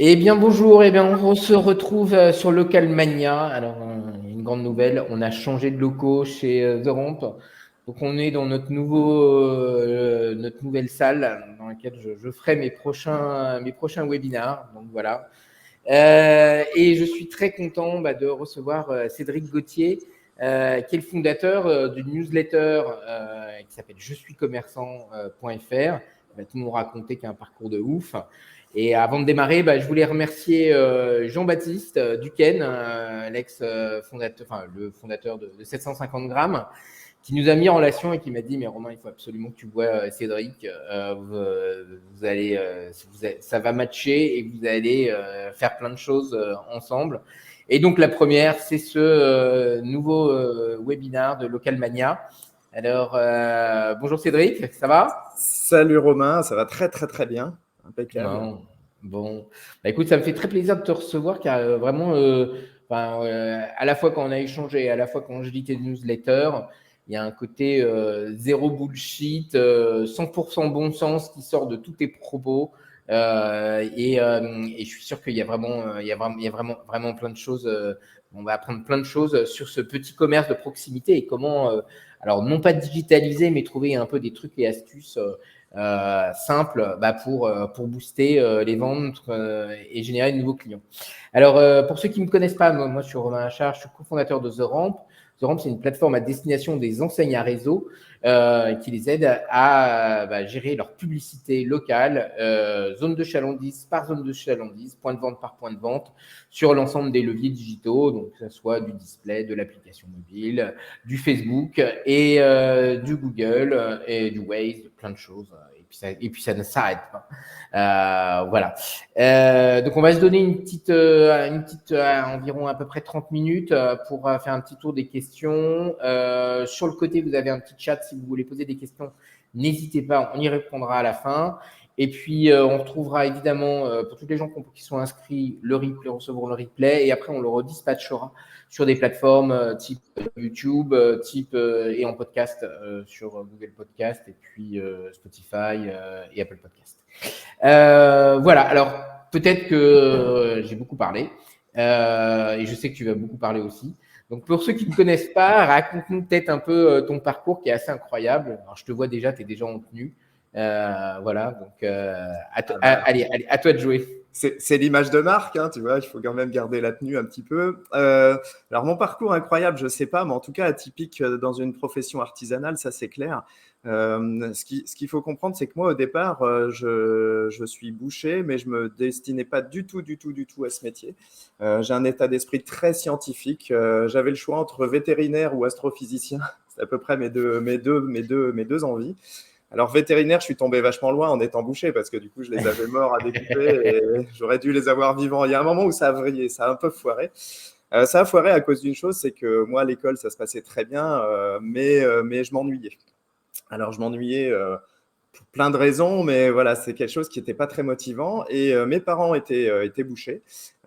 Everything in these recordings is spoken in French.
Eh bien bonjour, eh bien on se retrouve euh, sur Local Mania. Alors euh, une grande nouvelle, on a changé de locaux chez euh, The Ramp. Donc on est dans notre nouveau notre nouvelle salle dans laquelle je, ferai mes prochains mes prochains webinars. Donc voilà. et je suis très content bah, de recevoir Cédric Gauthier, qui est le fondateur d'une newsletter qui s'appelle je suis commerçant.fr. Il va tout nous raconter qu'il a un parcours de ouf. Et avant de démarrer, bah, je voulais remercier euh, Jean-Baptiste euh, Duquesne, euh, l'ex-fondateur, enfin le fondateur de, 750 grammes, qui nous a mis en relation et qui m'a dit mais Romain, il faut absolument que tu vois Cédric, vous, allez, ça va matcher et vous allez faire plein de choses ensemble. Et donc la première, c'est ce nouveau webinar de Local Mania. Alors bonjour Cédric, ça va? Salut Romain, ça va très très très bien. Bon, bah, écoute, ça me fait très plaisir de te recevoir car euh, vraiment, euh, euh, à la fois quand on a échangé et à la fois quand je lis tes newsletters, il y a un côté zéro bullshit, 100% bon sens qui sort de tous tes propos. Et, je suis sûr qu'il y a vraiment, il y a vraiment, il y a vraiment, vraiment plein de choses. on va apprendre plein de choses sur ce petit commerce de proximité et comment, alors non pas digitaliser, mais trouver un peu des trucs et astuces euh, simple bah, pour, euh, pour booster euh, les ventes et générer de nouveaux clients. Alors, pour ceux qui ne me connaissent pas, moi, je suis Romain Achard, je suis cofondateur de The Ramp. C'est une plateforme à destination des enseignes à réseau qui les aide à bah, gérer leur publicité locale, zone de chalandise par zone de chalandise, point de vente par point de vente, sur l'ensemble des leviers digitaux, donc que ce soit du display, de l'application mobile, du Facebook et du Google et du Waze, plein de choses. Et puis ça, et puis ça ne s'arrête pas. Euh, voilà. Euh, donc on va se donner une petite, euh, une petite environ à peu près 30 minutes pour faire un petit tour des questions. sur le côté, vous avez un petit chat si vous voulez poser des questions. N'hésitez pas, on y répondra à la fin. Et puis, on retrouvera évidemment, pour tous les gens qui sont inscrits, le replay, recevront le replay. Et après, on le redispatchera sur des plateformes euh, type YouTube, euh, type euh, et en podcast sur Google Podcast et puis Spotify et Apple Podcast. voilà. Alors peut-être que j'ai beaucoup parlé et je sais que tu vas beaucoup parler aussi. Donc pour ceux qui ne connaissent pas, raconte-nous peut-être un peu ton parcours qui est assez incroyable. Alors, je te vois déjà, tu es déjà en tenue. Voilà, donc à, ah bah. allez, allez, à toi de jouer c'est l'image de marque, hein, tu vois, il faut quand même garder la tenue un petit peu. Euh, alors, mon parcours incroyable, je ne sais pas, mais en tout cas atypique euh, dans une profession artisanale, ça c'est clair. Euh, ce qu'il faut comprendre, c'est que moi, au départ, je, je, suis boucher, mais je me destinais pas du tout, du tout, du tout à ce métier. J'ai un état d'esprit très scientifique. J'avais le choix entre vétérinaire ou astrophysicien. C'est à peu près mes deux, mes deux, mes deux, mes deux envies. Alors, vétérinaire, je suis tombé vachement loin en étant bouché parce que du coup, je les avais morts à découper et j'aurais dû les avoir vivants. Il y a un moment où ça a vrillé, ça a un peu foiré. Euh, ça a foiré à cause d'une chose, c'est que moi, à l'école, ça se passait très bien, euh, mais, euh, mais je m'ennuyais. Alors, je m'ennuyais plein de raisons, mais voilà, c'est quelque chose qui n'était pas très motivant. Et euh, mes parents étaient, euh, étaient bouchers.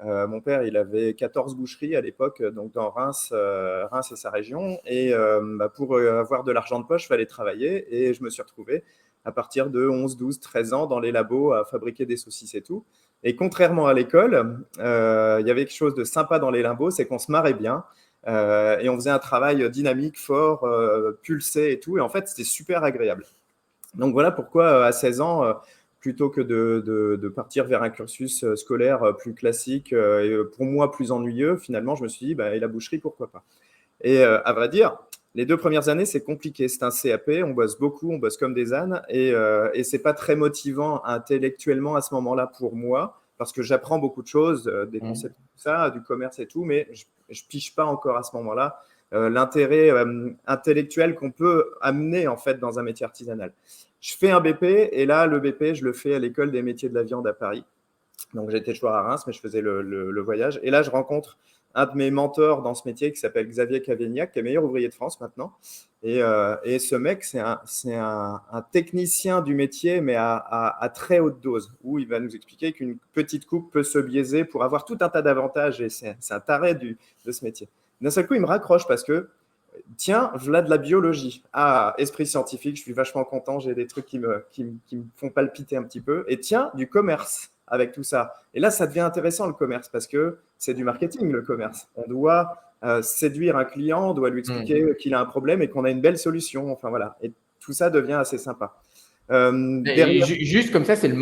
Euh, mon père, il avait 14 boucheries à l'époque, donc dans Reims, Reims et sa région. Et bah, pour avoir de l'argent de poche, il fallait travailler. Et je me suis retrouvé à partir de 11, 12, 13 ans dans les labos à fabriquer des saucisses et tout. Et contrairement à l'école, il y avait quelque chose de sympa dans les labos, c'est qu'on se marrait bien. et on faisait un travail dynamique, fort, pulsé et tout. Et en fait, c'était super agréable. Donc voilà pourquoi euh, à 16 ans, euh, plutôt que de, partir vers un cursus euh, scolaire plus classique et pour moi plus ennuyeux, finalement, je me suis dit, bah, et la boucherie, pourquoi pas? Et à vrai dire, les deux premières années, c'est compliqué. C'est un CAP, on bosse beaucoup, on bosse comme des ânes, et, et c'est pas très motivant intellectuellement à ce moment-là pour moi, parce que j'apprends beaucoup de choses, des mmh. concepts, tout ça, du commerce et tout, mais je, je piche pas encore à ce moment-là euh, l'intérêt euh, intellectuel qu'on peut amener en fait dans un métier artisanal. Je fais un BP et là, le BP, je le fais à l'école des métiers de la viande à Paris. Donc j'étais toujours à Reims, mais je faisais le, voyage. Et là, je rencontre un de mes mentors dans ce métier qui s'appelle Xavier Cavignac, qui est meilleur ouvrier de France maintenant. Et, euh, ce mec, c'est un, technicien du métier, mais à, très haute dose, où il va nous expliquer qu'une petite coupe peut se biaiser pour avoir tout un tas d'avantages. Et c'est un taré du, de ce métier. D'un seul coup, il me raccroche parce que, tiens, voilà de la biologie. Ah, esprit scientifique, je suis vachement content, j'ai des trucs qui me, qui, me font palpiter un petit peu. Et tiens, du commerce. avec tout ça. Et là, ça devient intéressant le commerce parce que c'est du marketing le commerce. On doit euh, séduire un client, on doit lui expliquer mmh. qu'il a un problème et qu'on a une belle solution. Enfin voilà, et tout ça devient assez sympa. Euh, juste comme ça, c'est le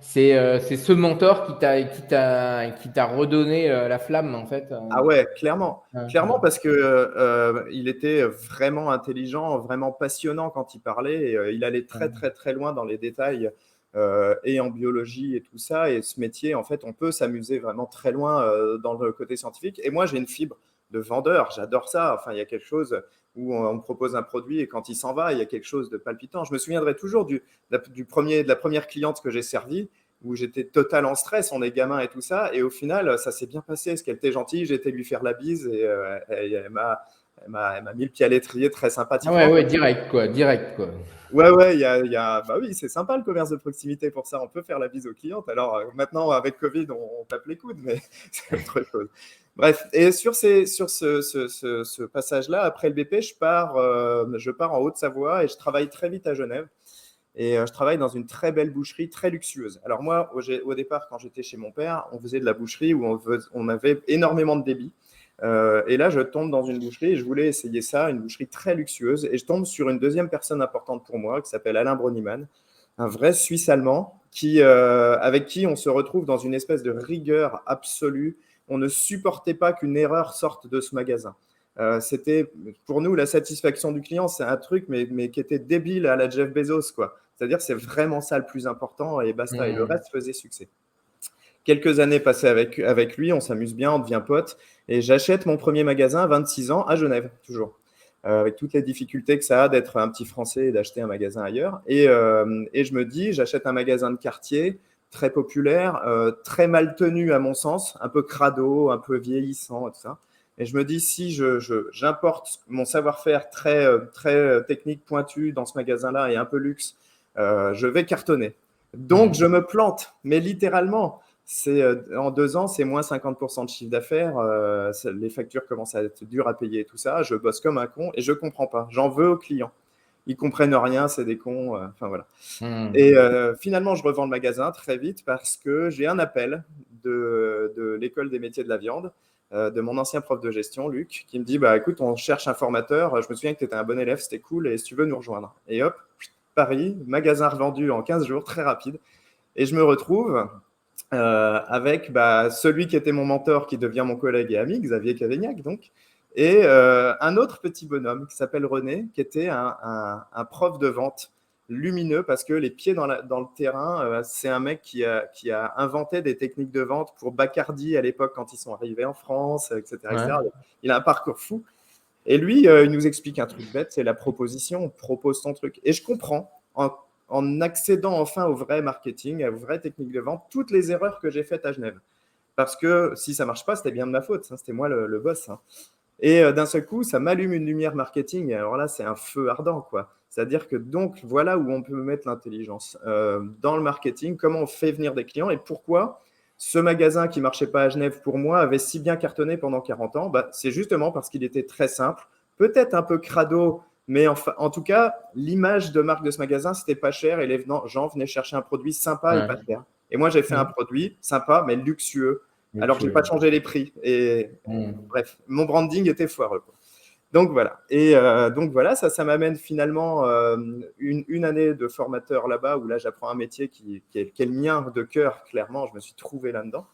c'est euh, c'est ce mentor qui t'a qui t'a qui t'a redonné la flamme en fait. Ah ouais, clairement, clairement parce que il était vraiment intelligent, vraiment passionnant quand il parlait. Et, il allait très très très loin dans les détails euh, et en biologie et tout ça. Et ce métier, en fait, on peut s'amuser vraiment très loin euh, dans le côté scientifique. Et moi, j'ai une fibre de vendeur, j'adore ça. Enfin, il y a quelque chose où on, propose un produit et quand il s'en va, il y a quelque chose de palpitant. Je me souviendrai toujours du, du premier, de la première cliente que j'ai servie où j'étais total en stress, on est gamin et tout ça. Et au final, ça s'est bien passé, parce qu'elle était gentille, j'ai été lui faire la bise et euh, elle, m'a elle m'a mis le pied à l'étrier très sympathique. Ah ouais, ouais, direct, quoi, direct, quoi. Ouais, ouais, il y a, y a, bah oui, c'est sympa le commerce de proximité pour ça. On peut faire la bise aux clientes. Alors euh, maintenant, avec Covid, on, tape les coudes, mais c'est autre chose. Bref, et sur, ce, passage-là, après le BP, je pars, euh, je pars en Haute-Savoie et je travaille très vite à Genève. Et euh, je travaille dans une très belle boucherie, très luxueuse. Alors moi, au, départ, quand j'étais chez mon père, on faisait de la boucherie où on, avait énormément de débit. Euh, et là, je tombe dans une boucherie et je voulais essayer ça, une boucherie très luxueuse. Et je tombe sur une deuxième personne importante pour moi qui s'appelle Alain Broniman, un vrai Suisse allemand qui, euh, avec qui on se retrouve dans une espèce de rigueur absolue. On ne supportait pas qu'une erreur sorte de ce magasin. Euh, c'était pour nous la satisfaction du client, c'est un truc, mais, mais, qui était débile à la Jeff Bezos, quoi. C'est-à-dire, c'est vraiment ça le plus important et basta. Et le mmh. reste faisait succès quelques années passées avec, avec lui, on s'amuse bien, on devient pote. Et j'achète mon premier magasin à 26 ans à Genève, toujours. Euh, avec toutes les difficultés que ça a d'être un petit Français et d'acheter un magasin ailleurs. Et, euh, et je me dis, j'achète un magasin de quartier très populaire, euh, très mal tenu à mon sens, un peu crado, un peu vieillissant, tout ça. Et je me dis, si j'importe je, mon savoir-faire très, très technique, pointu dans ce magasin-là et un peu luxe, je vais cartonner. Donc, mmh. je me plante, mais littéralement c'est euh, en deux ans, c'est moins 50% de chiffre d'affaires. Euh, les factures commencent à être dures à payer et tout ça. Je bosse comme un con et je comprends pas. J'en veux aux clients. Ils comprennent rien, c'est des cons. Euh, enfin voilà. Hmm. Et finalement, je revends le magasin très vite parce que j'ai un appel de, de l'école des métiers de la viande de mon ancien prof de gestion, Luc, qui me dit bah écoute, on cherche un formateur. Je me souviens que tu étais un bon élève, c'était cool, et si tu veux nous rejoindre. Et hop, Paris, magasin revendu en 15 jours, très rapide. Et je me retrouve euh, avec bah, celui qui était mon mentor, qui devient mon collègue et ami, Xavier Cavaignac, donc, et euh, un autre petit bonhomme qui s'appelle René, qui était un, prof de vente lumineux parce que les pieds dans, dans le terrain, euh, c'est un mec qui a, qui a, inventé des techniques de vente pour Bacardi à l'époque quand ils sont arrivés en France, etc. Il a un parcours fou. Et lui, il nous explique un truc bête, c'est la proposition, on propose ton truc. Et je comprends en en accédant enfin au vrai marketing, aux vraies techniques de vente, toutes les erreurs que j'ai faites à Genève. Parce que si ça marche pas, c'était bien de ma faute, hein, c'était moi le, boss. Hein. Et euh, d'un seul coup, ça m'allume une lumière marketing. Et alors là, c'est un feu ardent, quoi. C'est-à-dire que donc, voilà où on peut mettre l'intelligence. Euh, dans le marketing, comment on fait venir des clients et pourquoi ce magasin qui marchait pas à Genève pour moi avait si bien cartonné pendant 40 ans bah, C'est justement parce qu'il était très simple, peut-être un peu crado mais en tout cas, l'image de marque de ce magasin, c'était pas cher et les gens venaient chercher un produit sympa et pas cher. Et moi, j'ai fait un produit sympa, mais luxueux, alors que j'ai pas changé les prix. Et mm. bref, mon branding était foireux. Donc voilà. Et euh, donc voilà, ça, ça m'amène finalement euh, une, une, année de formateur là-bas où là, j'apprends un métier qui, qui, est, le mien de cœur, clairement. Je me suis trouvé là-dedans.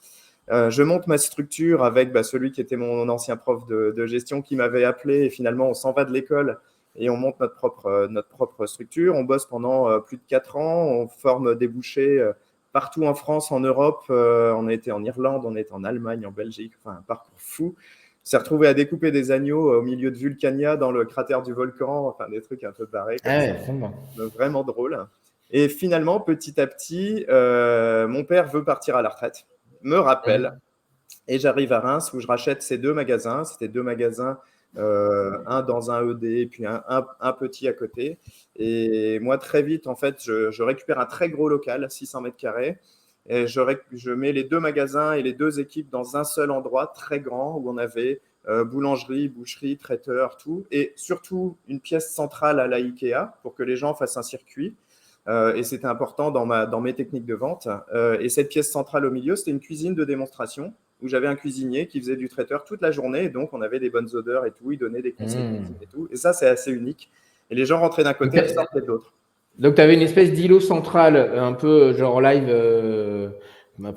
Euh, je monte ma structure avec bah, celui qui était mon ancien prof de, de gestion qui m'avait appelé et finalement, on s'en va de l'école et on monte notre propre, euh, notre propre structure. On bosse pendant euh, plus de quatre ans, on forme des bouchers euh, partout en France, en Europe. on a été en Irlande, on été en Allemagne, en Belgique, enfin un parcours fou. On s'est retrouvé à découper des agneaux au milieu de Vulcania dans le cratère du volcan, enfin des trucs un peu barrés. Vraiment. vraiment drôle. Et finalement, petit à petit, mon père veut partir à la retraite, me rappelle, et j'arrive à Reims où je rachète ces deux magasins. C'était deux magasins euh, un dans un ED puis un, petit à côté. Et moi, très vite, en fait, je, récupère un très gros local, 600 mètres carrés. Je, mets les deux magasins et les deux équipes dans un seul endroit très grand où on avait euh, boulangerie, boucherie, traiteur, tout. Et surtout une pièce centrale à la IKEA pour que les gens fassent un circuit. et c'était important dans mes techniques de vente. et cette pièce centrale au milieu, c'était une cuisine de démonstration où j'avais un cuisinier qui faisait du traiteur toute la journée. Et donc, on avait des bonnes odeurs et tout. Il donnait des conseils mmh. et tout. Et ça, c'est assez unique. Et les gens rentraient d'un côté et sortaient de l'autre. Donc, tu avais une espèce d'îlot central, un peu genre live, euh,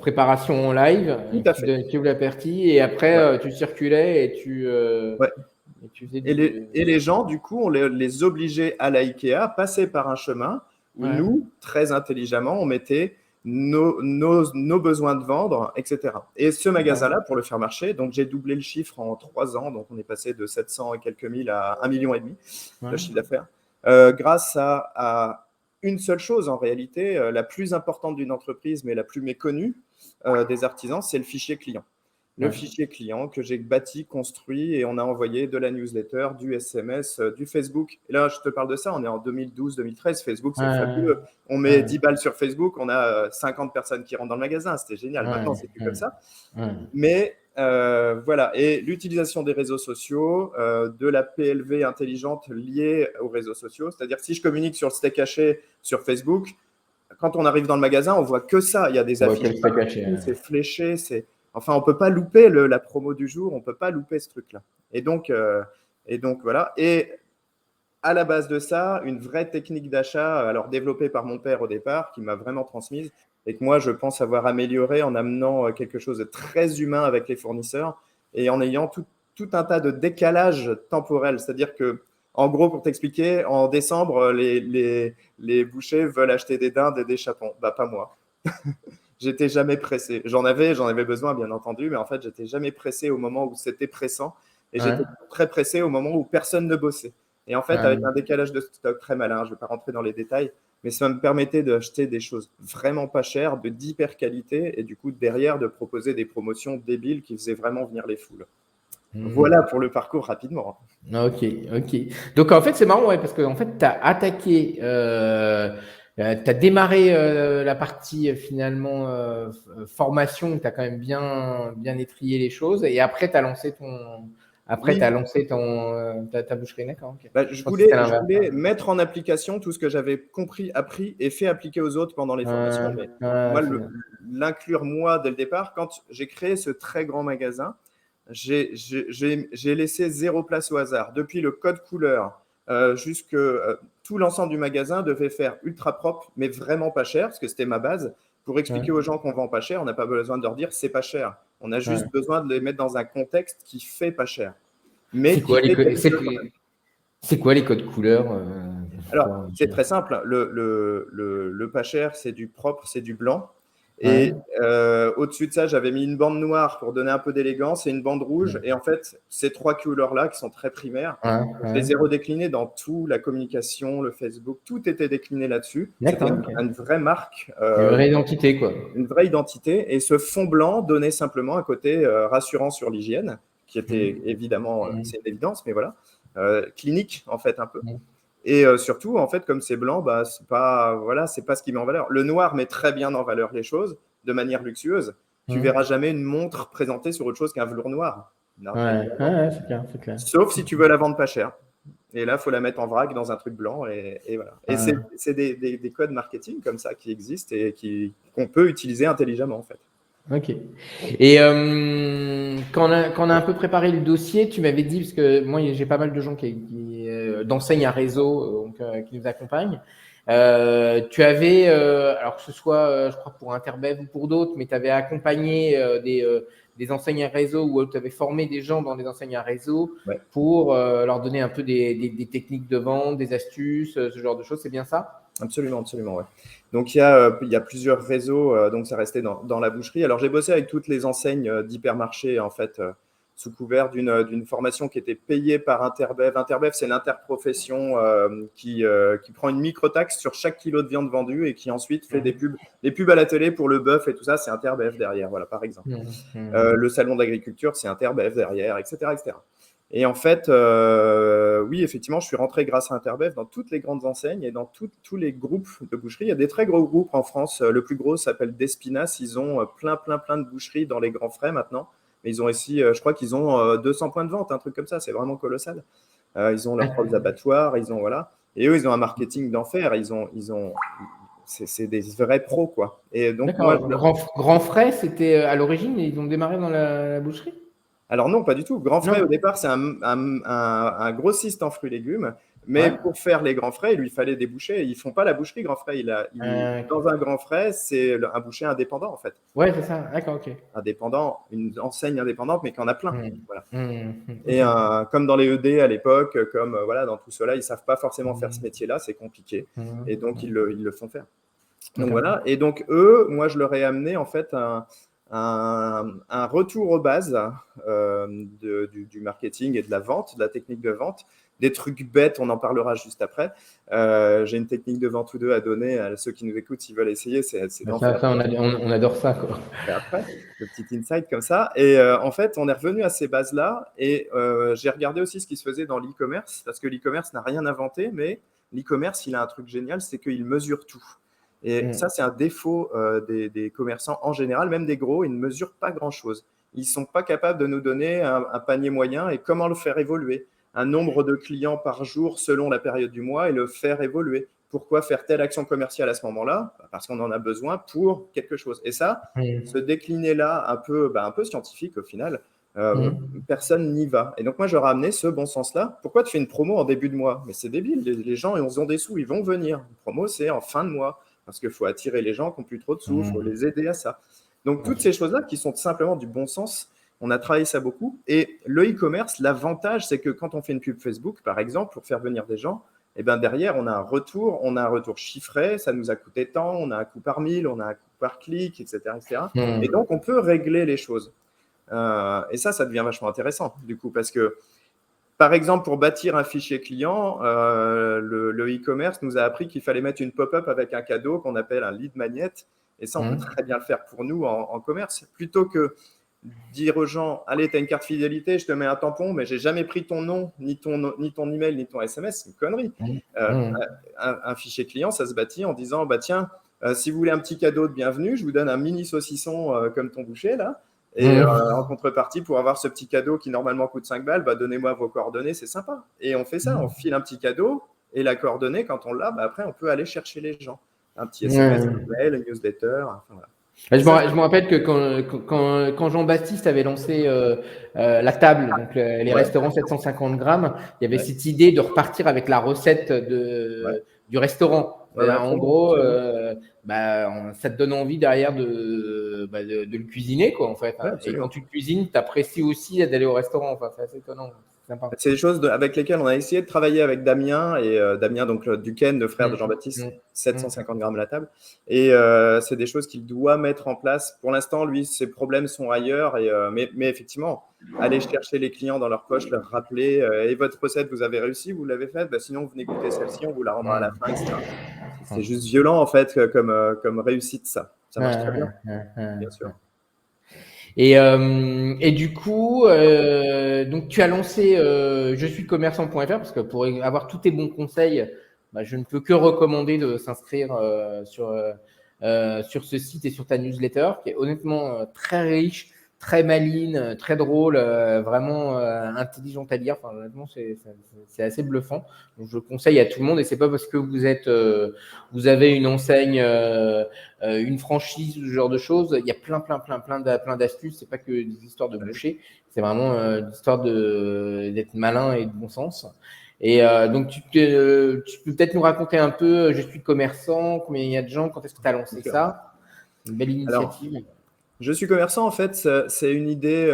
préparation en live. Tout à fait. Tu ouvres la partie et après, euh, tu circulais et tu. Euh, ouais. et, tu faisais et, les, et, les, gens, du coup, on les, les obligeait à l'IKEA, passer par un chemin où nous, très intelligemment, on mettait nos, nos, nos, besoins de vendre, etc. Et ce magasin-là, pour le faire marcher, donc j'ai doublé le chiffre en trois ans, donc on est passé de 700 et quelques mille à 1,5 million et demi de chiffre d'affaires, grâce à, à, une seule chose en réalité, euh, la plus importante d'une entreprise, mais la plus méconnue euh, des artisans, c'est le fichier client. Le fichier client que j'ai bâti, construit et on a envoyé de la newsletter, du SMS, euh, du Facebook. Et là, je te parle de ça, on est en 2012-2013. Facebook, c'est fabuleux. On met 10 balles sur Facebook, on a 50 personnes qui rentrent dans le magasin. C'était génial. Maintenant, c'est plus comme ça. Mais euh, voilà, et l'utilisation des réseaux sociaux, euh, de la PLV intelligente liée aux réseaux sociaux, c'est-à-dire si je communique sur le steak caché sur Facebook, quand on arrive dans le magasin, on voit que ça. Il y a des affiches, c'est fléché, c'est enfin on peut pas louper la promo du jour, on peut pas louper ce truc-là. Et donc euh, et donc voilà. Et à la base de ça, une vraie technique d'achat, alors développée par mon père au départ, qui m'a vraiment transmise, et que moi, je pense avoir amélioré en amenant euh, quelque chose de très humain avec les fournisseurs et en ayant tout, un tas de décalages temporels. C'est-à-dire que, en gros, pour t'expliquer, en décembre, les, les, les, bouchers veulent acheter des dindes et des chapons. Bah, pas moi. j'étais jamais pressé. J'en avais, j'en avais besoin, bien entendu, mais en fait, j'étais jamais pressé au moment où c'était pressant. Et j'étais très pressé au moment où personne ne bossait. Et en fait, avec un décalage de stock très malin, je ne vais pas rentrer dans les détails, mais ça me permettait d'acheter des choses vraiment pas chères, de d'hyper qualité, et du coup, derrière, de proposer des promotions débiles qui faisaient vraiment venir les foules. Hmm. Voilà pour le parcours rapidement. Ok, ok. Donc en fait, c'est marrant, ouais, parce que en fait, tu as attaqué, euh, euh tu as démarré euh, la partie finalement euh, formation, tu as quand même bien, bien étrié les choses, et après, tu as lancé ton, après, tu as lancé ton, ta, boucherie, d'accord bah, Je, voulais, mettre en application tout ce que j'avais compris, appris et fait appliquer aux autres pendant les formations. moi, l'inclure moi dès le départ, quand j'ai créé ce très grand magasin, j'ai laissé zéro place au hasard. Depuis le code couleur euh, jusque euh, tout l'ensemble du magasin devait faire ultra propre, mais vraiment pas cher, parce que c'était ma base. Pour expliquer aux gens qu'on vend pas cher, on n'a pas besoin de leur dire c'est pas cher. On a juste besoin de les mettre dans un contexte qui fait pas cher. Mais c'est quoi, les codes couleurs euh, Alors, c'est très simple. Le, le, le, pas cher, c'est du propre, c'est du blanc. Et euh, au-dessus de ça, j'avais mis une bande noire pour donner un peu d'élégance et une bande rouge. Et en fait, ces trois couleurs-là, qui sont très primaires, je les ai redéclinées dans tout, la communication, le Facebook, tout était décliné là-dessus. C'était une, vraie marque. Euh, une vraie identité, quoi. Une vraie identité. Et ce fond blanc donnait simplement un côté euh, rassurant sur l'hygiène, qui était mmh. évidemment, mmh. c'est une évidence, mais voilà, clinique, en fait, un peu. Mmh. Et euh, surtout, en fait, comme c'est blanc, bah, c'est pas, voilà, c'est pas ce qui met en valeur. Le noir met très bien en valeur les choses de manière luxueuse. Tu mmh. verras jamais une montre présentée sur autre chose qu'un velours noir. ouais, ouais, clair, clair. Sauf si tu veux la vendre pas cher. Et là, il faut la mettre en vrac dans un truc blanc. Et, voilà. Et c'est des, des, des, codes marketing comme ça qui existent et qu'on peut utiliser intelligemment, en fait. Ok. Et euh, quand, on a, quand, on a, un peu préparé le dossier, tu m'avais dit, parce que moi j'ai pas mal de gens qui, qui euh, d'enseignent un réseau euh, donc, euh, qui nous accompagnent. Euh, tu avais, alors que ce soit, je crois pour Interbev ou pour d'autres, mais tu avais accompagné des, des enseignes à réseau ou tu avais formé des gens dans des enseignes à réseau pour leur donner un peu des, des, des, techniques de vente, des astuces, ce genre de choses. C'est bien ça? Absolument, absolument, ouais. Donc il y a, il y a plusieurs réseaux, donc ça restait dans, dans, la boucherie. Alors j'ai bossé avec toutes les enseignes d'hypermarché en fait sous couvert d'une formation qui était payée par Interbev. Interbev, c'est l'interprofession euh, qui, euh, qui, prend une micro-taxe sur chaque kilo de viande vendue et qui ensuite fait des pubs, des pubs à la télé pour le bœuf et tout ça, c'est Interbev derrière, voilà, par exemple. Mmh, mmh. Euh, le salon d'agriculture, c'est Interbev derrière, etc. etc. Et en fait, oui, effectivement, je suis rentré grâce à Interbev dans toutes les grandes enseignes et dans tous les groupes de boucheries. Il y a des très gros groupes en France. Le plus gros s'appelle Despinas. Ils ont plein, plein, plein de boucheries dans les grands frais maintenant ils ont aussi, euh, je crois qu'ils ont 200 euh, points de vente, un truc comme ça. C'est vraiment colossal. Euh, ils ont leurs propres abattoirs, ils ont voilà. Et eux, ils ont un marketing d'enfer. Ils ont, ils ont, c'est des vrais pros, quoi. Et donc, moi, grand, grand, Frais, c'était à l'origine, ils ont démarré dans la boucherie? Alors non, pas du tout. Grand frais, au départ, c'est un, grossiste en fruits et légumes. Mais pour faire les grands frais, il lui fallait des bouchers. Ils font pas la boucherie grand frais. Il a, euh, Dans un grand frais, c'est un boucher indépendant en fait. Ouais, c'est ça. D'accord, ok. Indépendant, une enseigne indépendante, mais qui en a plein. Mmh. Voilà. Mmh, mmh, Et euh, comme dans les ED à l'époque, comme euh, voilà, dans tout cela, ils savent pas forcément faire ce métier-là, c'est compliqué. Et donc ils le, ils le, font faire. Donc voilà. Et donc eux, moi, je leur ai amené en fait un, un, retour aux bases euh, du, marketing et de la vente, de la technique de vente. Des trucs bêtes, on en parlera juste après. Euh, j'ai une technique de vente ou deux à donner à ceux qui nous écoutent s'ils veulent essayer. C'est, on, on, adore ça. Quoi. Et après, le petit insight comme ça. Et euh, en fait, on est revenu à ces bases-là. Et j'ai regardé aussi ce qui se faisait dans l'e-commerce, parce que l'e-commerce n'a rien inventé, mais l'e-commerce, il a un truc génial, c'est qu'il mesure tout. Et mm. ça, c'est un défaut euh, des, commerçants en général, même des gros, ils ne mesurent pas grand-chose. Ils ne sont pas capables de nous donner un, panier moyen et comment le faire évoluer. Un nombre de clients par jour selon la période du mois et le faire évoluer. Pourquoi faire telle action commerciale à ce moment-là? Bah, Parce qu'on en a besoin pour quelque chose. Et ça, mm. se décliner là, un peu, bah, un peu scientifique au final, euh, personne n'y va. Et donc moi, je ramené ce bon sens-là. Pourquoi tu fais une promo en début de mois? Mais c'est débile. Les, les gens, ils ont des sous, ils vont venir. Une promo, c'est en fin de mois parce qu'il faut attirer les gens qui n'ont plus trop de sous, il faut mmh. les aider à ça. Donc, toutes ces choses-là qui sont simplement du bon sens, on a travaillé ça beaucoup. Et le e-commerce, l'avantage, c'est que quand on fait une pub Facebook, par exemple, pour faire venir des gens, et eh ben derrière, on a un retour, on a un retour chiffré, ça nous a coûté tant, on a un coût par mille, on a un coût par clic, etc. etc. Mmh. Et donc, on peut régler les choses. Euh, et ça, ça devient vachement intéressant, du coup, parce que par exemple, pour bâtir un fichier client, euh, le e-commerce nous a appris qu'il fallait mettre une pop-up avec un cadeau qu'on appelle un lead magnet. Et ça, on peut mmh. très bien le faire pour nous en, commerce. Plutôt que dire aux gens, allez, tu as une carte fidélité, je te mets un tampon, mais j'ai jamais pris ton nom, ni ton, ni ton email, ni ton SMS, c'est une connerie. Mmh. Euh, mmh. un, fichier client, ça se bâtit en disant, bah tiens, euh, si vous voulez un petit cadeau de bienvenue, je vous donne un mini saucisson comme ton boucher là. Et mmh. euh, en contrepartie, pour avoir ce petit cadeau qui normalement coûte 5 balles, bah, donnez-moi vos coordonnées, c'est sympa. Et on fait ça, mmh. on file un petit cadeau et la coordonnée, quand on l'a, bah, après, on peut aller chercher les gens. Un petit SMS, un mail, une newsletter. Je, me, rappelle que quand, quand, Jean-Baptiste avait lancé euh, euh, la table, donc les restaurants 750 grammes, il y avait cette idée de repartir avec la recette de, du restaurant. en gros, bah, ça te donne envie derrière de, bah, de, le cuisiner, quoi, en fait. Hein. et quand tu cuisines, tu apprécies aussi d'aller au restaurant. Enfin, c'est assez étonnant. C'est des choses avec lesquelles on a essayé de travailler avec Damien et euh, Damien, donc le Duquesne, le frère de mmh. Jean-Baptiste, 750 mmh. grammes la table. Et euh, c'est des choses qu'il doit mettre en place. Pour l'instant, lui, ses problèmes sont ailleurs. Et, euh, mais, mais, effectivement, aller chercher les clients dans leur poche, leur rappeler et votre recette, vous avez réussi, vous l'avez faite, bah, sinon, vous venez goûter celle-ci, on vous la rendra à la fin, etc. C'est juste violent, en fait, comme, comme réussite, ça. Ça marche très bien, bien sûr. Et, euh, et du coup, euh, donc tu as lancé euh, je suis commerçant.fr parce que pour avoir tous tes bons conseils, bah, je ne peux que recommander de s'inscrire euh, sur, euh, sur ce site et sur ta newsletter qui est honnêtement très riche, très maline, très drôle, vraiment intelligente à lire. Enfin, honnêtement, c'est assez bluffant. Donc, je conseille à tout le monde et c'est pas parce que vous êtes, vous avez une enseigne euh, une franchise, ce genre de choses. Il y a plein, plein, plein, plein, plein d'astuces. C'est pas que des histoires de boucher. C'est vraiment euh, l'histoire d'être malin et de bon sens. Et euh, donc, tu, tu peux peut-être nous raconter un peu, je suis commerçant, combien il y a de gens, quand est-ce que tu as lancé ça? Une belle initiative. Je suis commerçant, en fait, c'est une idée,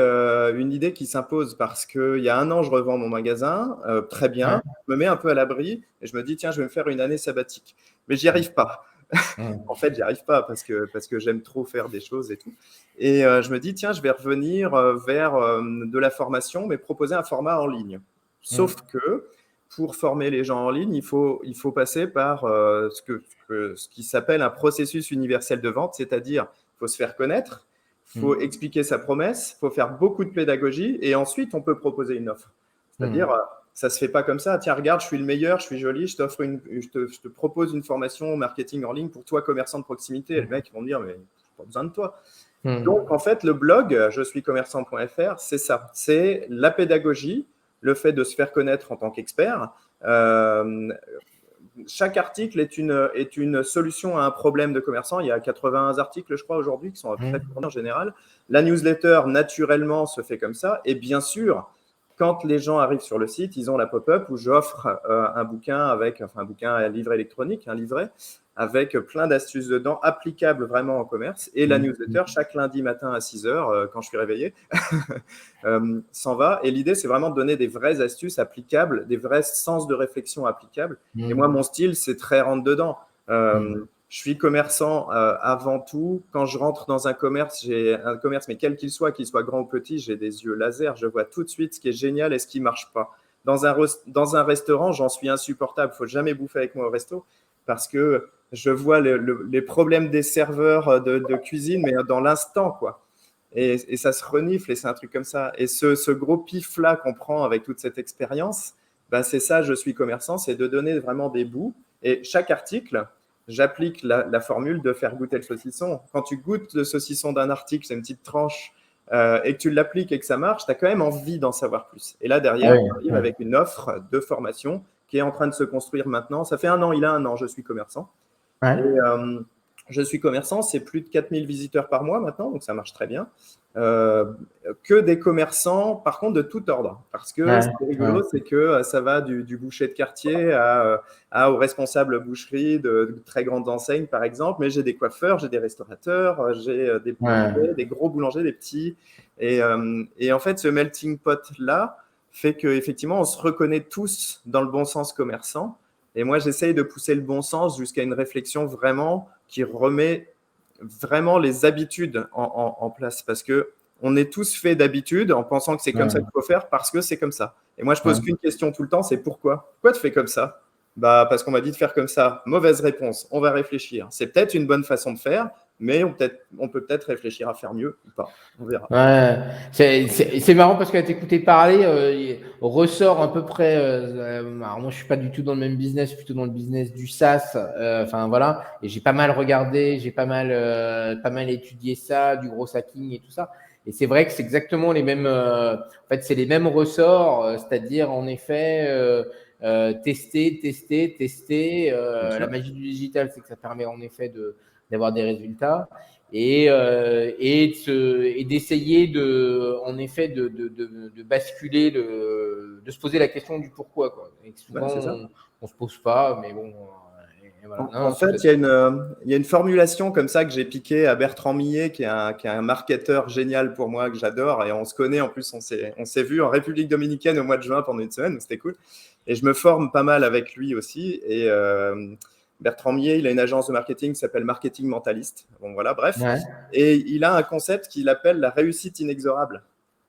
une idée qui s'impose parce qu'il y a un an, je revends mon magasin, très bien, je me mets un peu à l'abri et je me dis, tiens, je vais me faire une année sabbatique. Mais j'y arrive pas. en fait, j'y arrive pas parce que, parce que j'aime trop faire des choses et tout. Et euh, je me dis, tiens, je vais revenir euh, vers euh, de la formation, mais proposer un format en ligne. Sauf que pour former les gens en ligne, il faut, il faut passer par ce, que, ce qui s'appelle un processus universel de vente, c'est-à-dire il faut se faire connaître, faut mm. expliquer sa promesse, il faut faire beaucoup de pédagogie et ensuite on peut proposer une offre. C'est-à-dire, mm ça se fait pas comme ça. Tiens, regarde, je suis le meilleur, je suis joli, je t'offre une, je te, propose une formation marketing en ligne pour toi, commerçant de proximité. Et les mecs vont dire, mais pas besoin de toi. Hmm. Donc, en fait, le blog, je suis commerçant.fr, c'est ça. C'est la pédagogie, le fait de se faire connaître en tant qu'expert. Euh, chaque article est une, est une solution à un problème de commerçant. Il y a 81 articles, je crois, aujourd'hui, qui sont très mmh. en général. La newsletter, naturellement, se fait comme ça. Et bien sûr, quand les gens arrivent sur le site, ils ont la pop-up où j'offre euh, un bouquin avec, enfin un bouquin à livre électronique, un livret, avec plein d'astuces dedans, applicables vraiment en commerce. Et la mmh. newsletter, chaque lundi matin à 6 heures, euh, quand je suis réveillé, euh, s'en va. Et l'idée, c'est vraiment de donner des vraies astuces applicables, des vrais sens de réflexion applicables. Et mmh. moi, mon style, c'est très rentre-dedans. Mmh. Je suis commerçant avant tout. Quand je rentre dans un commerce, j'ai un commerce, mais quel qu'il soit, qu'il soit grand ou petit, j'ai des yeux laser. Je vois tout de suite ce qui est génial et ce qui marche pas. Dans un, dans un restaurant, j'en suis insupportable. Il faut jamais bouffer avec moi au resto parce que je vois les problèmes des serveurs de, cuisine, mais dans l'instant, quoi. Et, ça se renifle et c'est un truc comme ça. Et ce, gros pif-là qu'on prend avec toute cette expérience, bah c'est ça, je suis commerçant, c'est de donner vraiment des bouts. Et chaque article, j'applique la, formule de faire goûter le saucisson. Quand tu goûtes le saucisson d'un article, c'est une petite tranche, euh, et que tu l'appliques et que ça marche, tu as quand même envie d'en savoir plus. Et là, derrière, on arrive avec une offre de formation qui est en train de se construire maintenant. Ça fait un an, il a un an, je suis commerçant. Et, euh, je suis commerçant, c'est plus de 4000 visiteurs par mois maintenant, donc ça marche très bien. Euh, que des commerçants, par contre, de tout ordre. Parce que ce qui est rigolo, c'est que euh, ça va du, boucher de quartier à, à, au responsable boucherie de, très grandes enseignes, par exemple. Mais j'ai des coiffeurs, j'ai des restaurateurs, j'ai des des gros boulangers, des petits. Et, et en fait, ce melting pot-là fait qu'effectivement, on se reconnaît tous dans le bon sens commerçant. Et moi, j'essaye de pousser le bon sens jusqu'à une réflexion vraiment qui remet vraiment les habitudes en, place. Parce que on est tous faits d'habitude en pensant que c'est comme ça qu'il faut faire parce que c'est comme ça. Et moi, je pose qu'une question tout le temps, c'est pourquoi? Pourquoi tu fais comme ça? Bah, Parce qu'on m'a dit de faire comme ça. Mauvaise réponse. On va réfléchir. C'est peut-être une bonne façon de faire, mais on, peut on peut peut-être réfléchir à faire mieux ou pas. On verra. Ouais, c'est marrant parce qu'à t'écouter parler, euh, ressort à peu près. Euh, alors moi, je suis pas du tout dans le même business, plutôt dans le business du SaaS. Euh, enfin voilà, et j'ai pas mal regardé, j'ai pas mal, euh, pas mal étudié ça, du gros hacking et tout ça. Et c'est vrai que c'est exactement les mêmes. en fait, c'est les mêmes ressorts, c'est-à-dire en effet. Tester, tester, tester. la magie du digital, c'est que ça permet en effet de, d'avoir des résultats et, euh, et, d'essayer de, en effet de, basculer, de, de se poser la question du pourquoi. Quoi. souvent, on ne se pose pas, mais bon. En, fait, il y, a une, il y, a une formulation comme ça que j'ai piqué à Bertrand Millet, qui est, un, qui est un marketeur génial pour moi, que j'adore. Et on se connaît, en plus, on s'est vu en République dominicaine au mois de juin pendant une semaine, c'était cool. Et je me forme pas mal avec lui aussi. Et, euh, Bertrand Millet, il a une agence de marketing qui s'appelle Marketing Mentaliste. Bon, voilà, bref. Et il a un concept qu'il appelle la réussite inexorable.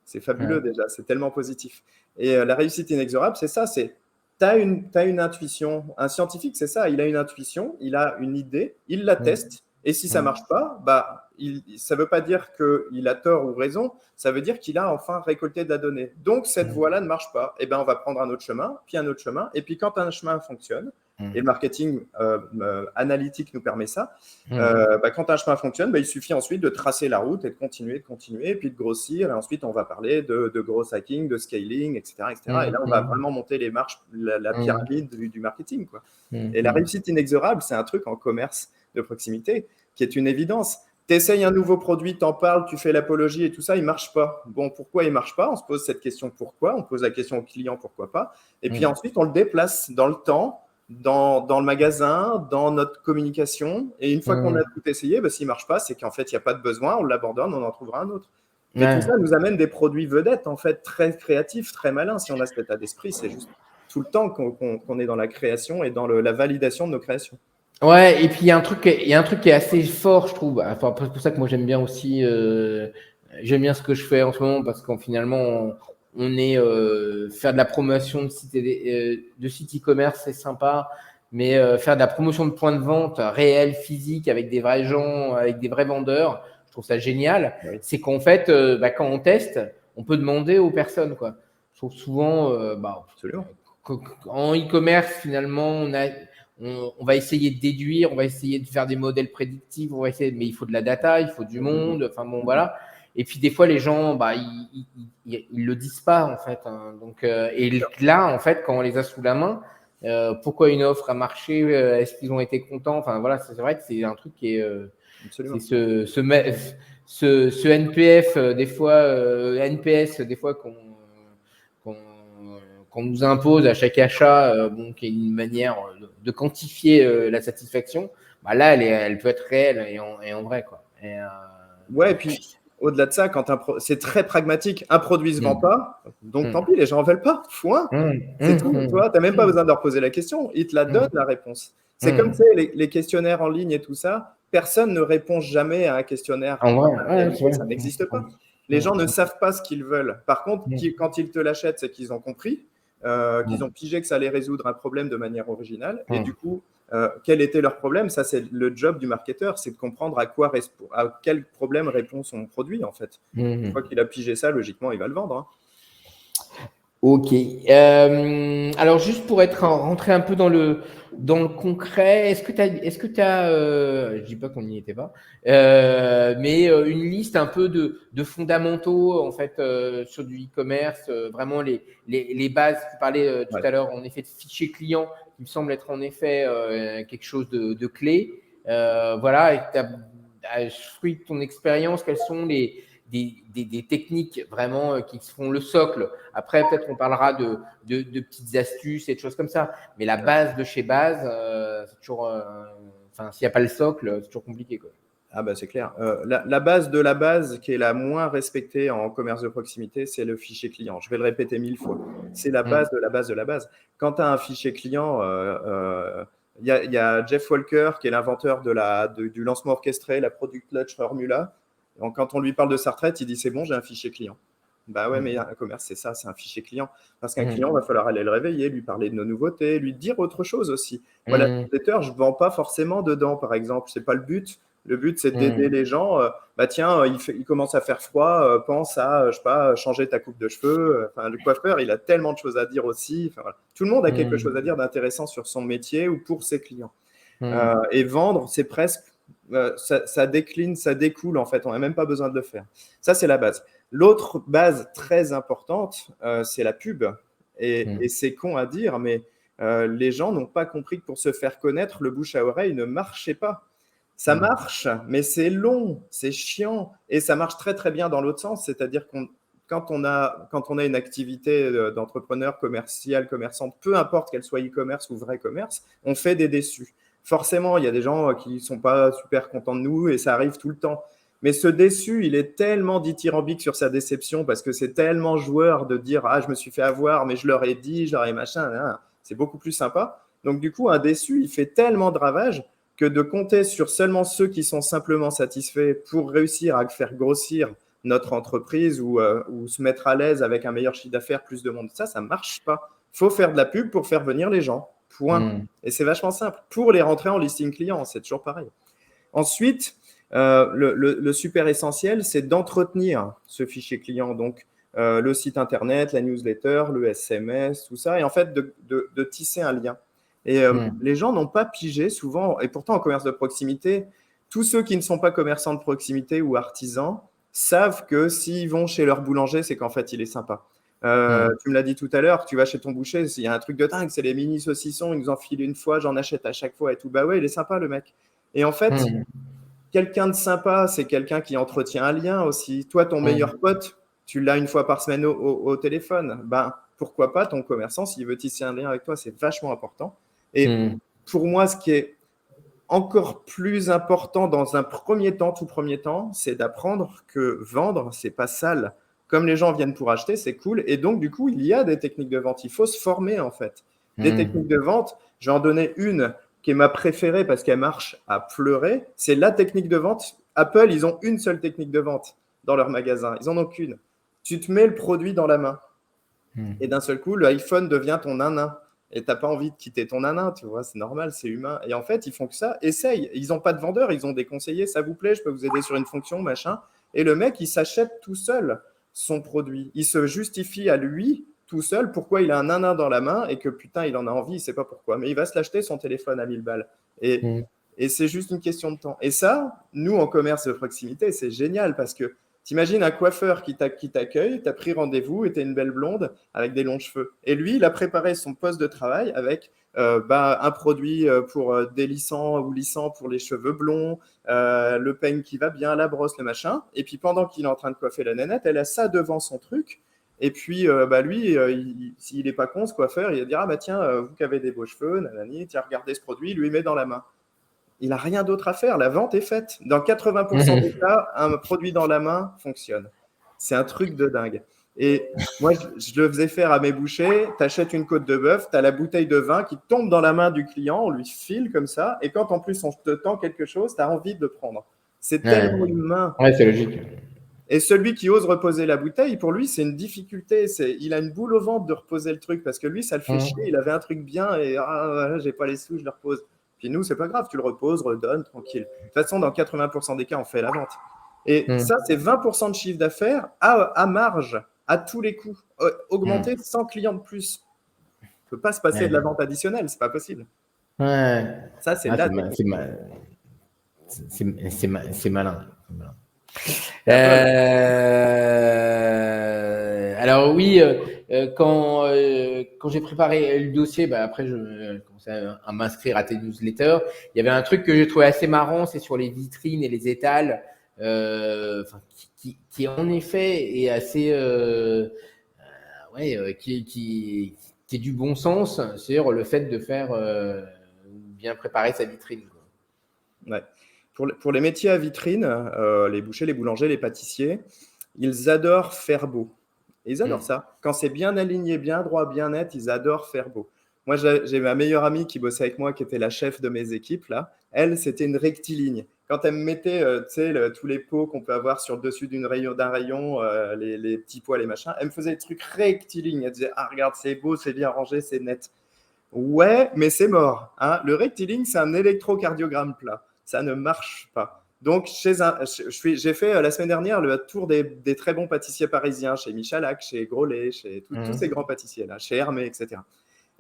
C'est fabuleux déjà, c'est tellement positif. Et euh, la réussite inexorable, c'est ça, c'est tu as une, as une intuition. Un scientifique, c'est ça, il a une intuition, il a une idée, il la teste, et si ça ne marche pas, bah, ça ne veut pas dire qu'il a tort ou raison, ça veut dire qu'il a enfin récolté de la donnée. Donc, cette voie-là ne marche pas. Et eh ben, on va prendre un autre chemin, puis un autre chemin. Et puis, quand un chemin fonctionne. Et le marketing euh, euh, analytique nous permet ça. Euh, bah, quand un chemin fonctionne, bah, il suffit ensuite de tracer la route et de continuer, de continuer, et puis de grossir. Et ensuite, on va parler de, de gros hacking, de scaling, etc. etc. Et là, on va vraiment monter les marches, la, pyramide du, marketing. Quoi. Et la réussite inexorable, c'est un truc en commerce de proximité qui est une évidence. Tu essayes un nouveau produit, t'en parles, tu fais l'apologie et tout ça, il marche pas. Bon, pourquoi il marche pas? On se pose cette question pourquoi, on pose la question au client pourquoi pas? Et puis ensuite, on le déplace dans le temps dans, dans, le magasin, dans notre communication. Et une fois qu'on a tout essayé, bah, s'il ne marche pas, c'est qu'en fait, il n'y a pas de besoin, on l'abandonne, on en trouvera un autre. Mais tout ça nous amène des produits vedettes, en fait, très créatifs, très malins. Si on a cet état d'esprit, c'est juste tout le temps qu'on est dans la création et dans le, la validation de nos créations. Ouais, et puis il y, a un truc, il y a un truc qui est assez fort, je trouve. Enfin, c'est pour ça que moi j'aime bien aussi, euh, j'aime bien ce que je fais en ce moment parce qu'en finalement, on est euh, faire de la promotion de sites euh, de site e-commerce, c'est sympa, mais euh, faire de la promotion de points de vente réels, physiques, avec des vrais gens, avec des vrais vendeurs, je trouve ça génial. C'est qu'en fait, bah, quand on teste, on peut demander aux personnes. Quoi. Je trouve souvent, bah, en e-commerce, finalement, on, a, on, va essayer de déduire, on va essayer de faire des modèles prédictifs, on va essayer, mais il faut de la data, il faut du monde. Enfin bon, voilà. Et puis des fois, les gens, bah, ils, ils, le disent pas en fait. Hein. Donc, euh, et là, en fait, quand on les a sous la main, pourquoi une offre a marché, est-ce qu'ils ont été contents. Enfin voilà, c'est vrai que c'est un truc qui est, c'est ce, ce, ce, NPF des fois, NPS des fois qu'on qu'on nous impose à chaque achat, bon, qui est une manière de, quantifier la satisfaction. Bah là, elle, est, elle peut être réelle et en, et en vrai quoi. Et, ouais, et puis au-delà de ça, quand c'est très pragmatique, un produit se vend mm. pas, donc mm. tant pis, les gens en veulent pas. Foin. Mm. C'est tout. Tu n'as même pas besoin de leur poser la question. Ils te la donnent, la réponse. C'est comme les, les, questionnaires en ligne et tout ça. Personne ne répond jamais à un questionnaire. ça n'existe pas. Les gens ne savent pas ce qu'ils veulent. Par contre, quand ils te l'achètent, c'est qu'ils ont compris, euh, qu'ils ont pigé que ça allait résoudre un problème de manière originale. Et du coup, euh, quel était leur problème? Ça, c'est le job du marketeur, c'est de comprendre à, quoi, à quel problème répond son produit, en fait. Mmh. Une fois qu'il a pigé ça, logiquement, il va le vendre. Hein. Ok. Euh, alors, juste pour être rentré un peu dans le, dans le concret, est-ce que tu as, est-ce que as euh, je dis pas qu'on n'y était pas, euh, mais une liste un peu de, de fondamentaux en fait sur du e-commerce, vraiment les, les, les, bases. Tu parlais tout à l'heure en effet de fichiers clients, qui me semble être en effet quelque chose de, de clé. voilà, et tu as, fruit de ton expérience, quels sont les des, techniques vraiment euh, qui seront le socle. Après, peut-être on parlera de, de, petites astuces et de choses comme ça. Mais la base de chez base, euh, c'est toujours. Euh, enfin, s'il n'y a pas le socle, c'est toujours compliqué. Quoi. Ah bah c'est clair. la, base de la base qui est la moins respectée en commerce de proximité, c'est le fichier client. Je vais le répéter mille fois. C'est la mm. base de la base de la base. Quand tu as un fichier client, il y, y, a Jeff Walker qui est l'inventeur de la, du lancement orchestré, la Product Launch Formula. Donc, quand on lui parle de sa retraite, il dit c'est bon, j'ai un fichier client. Bah ouais, mm. mais un commerce, c'est ça, c'est un fichier client. Parce qu'un mm. client, il va falloir aller le réveiller, lui parler de nos nouveautés, lui dire autre chose aussi. Voilà, mmh. je ne vends pas forcément dedans, par exemple. Ce n'est pas le but. Le but, c'est d'aider mm. les gens. Euh, bah tiens, euh, il, il, commence à faire froid, euh, pense à, je sais pas, changer ta coupe de cheveux. Enfin, le coiffeur, il a tellement de choses à dire aussi. Enfin, Tout le monde a quelque chose à dire d'intéressant sur son métier ou pour ses clients. et vendre, c'est presque euh, ça, décline, ça découle en fait. On n'a même pas besoin de le faire. Ça, c'est la base. L'autre base très importante, euh, c'est la pub. Hmm. Et, c'est con à dire, mais euh, les gens n'ont pas compris que pour se faire connaître, le bouche à oreille ne marchait pas. Ça hmm. marche, mais c'est long, c'est chiant, et ça marche très très bien dans l'autre sens, c'est-à-dire qu'on quand on, a, quand on a une activité d'entrepreneur commercial, commerçante, peu importe qu'elle soit e-commerce ou vrai commerce, on fait des déçus forcément, il y a des gens euh, qui ne sont pas super contents de nous et ça arrive tout le temps. Mais ce déçu, il est tellement dithyrambique sur sa déception parce que c'est tellement joueur de dire Ah, je me suis fait avoir, mais je leur ai dit, je leur ai machin. C'est beaucoup plus sympa. Donc, du coup, un déçu, il fait tellement de ravages que de compter sur seulement ceux qui sont simplement satisfaits pour réussir à faire grossir notre entreprise ou, euh, se mettre à l'aise avec un meilleur chiffre d'affaires, plus de monde, ça, ça ne marche pas. Faut faire de la pub pour faire venir les gens. Point. Hmm. Et c'est vachement simple. Pour les rentrer en listing client, c'est toujours pareil. Ensuite, euh, le, super essentiel, c'est d'entretenir ce fichier client. Donc, euh, le site internet, la newsletter, le SMS, tout ça. Et en fait, de, tisser un lien. Et euh, hmm. les gens n'ont pas pigé souvent, et pourtant en commerce de proximité, tous ceux qui ne sont pas commerçants de proximité ou artisans savent que s'ils vont chez leur boulanger, c'est qu'en fait, il est sympa. Euh, tu me l'as dit tout à l'heure, tu vas chez ton boucher, il y a un truc de dingue, c'est les mini saucissons, ils nous en filent une fois, j'en achète à chaque fois et tout. Bah ouais, il est sympa le mec. Et en fait, quelqu'un de sympa, c'est quelqu'un qui entretient un lien aussi. Toi, ton meilleur pote, tu l'as une fois par semaine au, téléphone. Ben, pourquoi pas ton commerçant, s'il veut tisser un lien avec toi, c'est vachement important. Et pour moi, ce qui est encore plus important dans un premier temps, tout premier temps, c'est d'apprendre que vendre, c'est pas sale comme les gens viennent pour acheter, c'est cool. Et donc, du coup, il y a des techniques de vente. Il faut se former, en fait. Des hmm. techniques de vente, je vais en donner une qui est ma préférée parce qu'elle marche à pleurer. C'est la technique de vente. Apple, ils ont une seule technique de vente dans leur magasin. Ils en ont qu'une. Tu te mets le produit dans la main. Hmm. Et d'un seul coup, l'iPhone devient ton nanin. Et tu n'as pas envie de quitter ton nanin, tu vois, c'est normal, c'est humain. Et en fait, ils font que ça. Essaye. Ils n'ont pas de vendeur, ils ont des conseillers. Ça vous plaît, je peux vous aider sur une fonction, machin. Et le mec, il s'achète tout seul son produit. Il se justifie à lui tout seul pourquoi il a un nanin dans la main et que putain, il en a envie, il sait pas pourquoi. Mais il va se l'acheter son téléphone à 1000 balles. Et, mm. et c'est juste une question de temps. Et ça, nous, en commerce de proximité, c'est génial parce que T'imagines un coiffeur qui t'accueille, t'as pris rendez-vous et t'es une belle blonde avec des longs cheveux. Et lui, il a préparé son poste de travail avec euh, bah, un produit euh, pour euh, des lissants ou lissants pour les cheveux blonds, le peigne qui va bien, la brosse, le machin. Et puis pendant qu'il est en train de coiffer la nénette, elle a ça devant son truc. Et puis, bah, lui, s'il n'est pas con, ce coiffeur, il va dire Ah, bah tiens, vous qui avez des beaux cheveux, nanani, tiens, regardez ce produit, il lui met dans la main il n'a rien d'autre à faire. La vente est faite. Dans 80% des cas, un produit dans la main fonctionne. C'est un truc de dingue. Et moi, je, le faisais faire à mes bouchers. Tu achètes une côte de bœuf, tu as la bouteille de vin qui tombe dans la main du client, on lui file comme ça. Et quand en plus on te tend quelque chose, tu as envie de le prendre. C'est tellement humain. Ouais, c'est logique. Et celui qui ose reposer la bouteille, pour lui, c'est une difficulté. C'est, il a une boule au ventre de reposer le truc parce que lui, ça le fait chier. Il avait un truc bien et ah, j'ai pas les sous, je le repose. Puis nous, c'est pas grave, tu le reposes, redonnes, tranquille. De toute façon, dans 80% des cas, on fait la vente. Et hmm. ça, c'est 20% de chiffre d'affaires à, marge, à tous les coups, augmenter 100 hmm. clients de plus. Ne peut pas se passer de la vente additionnelle, c'est pas possible. Ouais. Ça, c'est ah, C'est malin. Euh, alors oui, euh, euh, quand, euh, quand j'ai préparé le dossier, bah, après je commençais à, m'inscrire à tes newsletters. Il y avait un truc que j'ai trouvé assez marrant, c'est sur les vitrines et les étals, euh, qui, qui, en effet est assez, euh, ouais, qui, qui, qui, est du bon sens, c'est-à-dire le fait de faire bien préparer sa vitrine. Ouais. Pour, les métiers à vitrine, les bouchers, les boulangers, les pâtissiers, ils adorent faire beau ils adorent mm. ça. Quand c'est bien aligné, bien droit, bien net, ils adorent faire beau. Moi, j'ai ma meilleure amie qui bossait avec moi, qui était la chef de mes équipes. Là, elle, c'était une rectiligne. Quand elle me mettait, euh, tous les pots qu'on peut avoir sur le dessus d'un rayon, rayon euh, les, petits pots, les machins, elle me faisait des trucs rectilignes. Elle disait, ah regarde, c'est beau, c'est bien rangé, c'est net. Ouais, mais c'est mort. Hein. Le rectiligne, c'est un électrocardiogramme plat. Ça ne marche pas. Donc, chez un, j'ai fait euh, la semaine dernière le tour des, très bons pâtissiers parisiens, chez Michalak, chez Grolet, chez tous mmh. ces grands pâtissiers-là, chez Hermé, etc.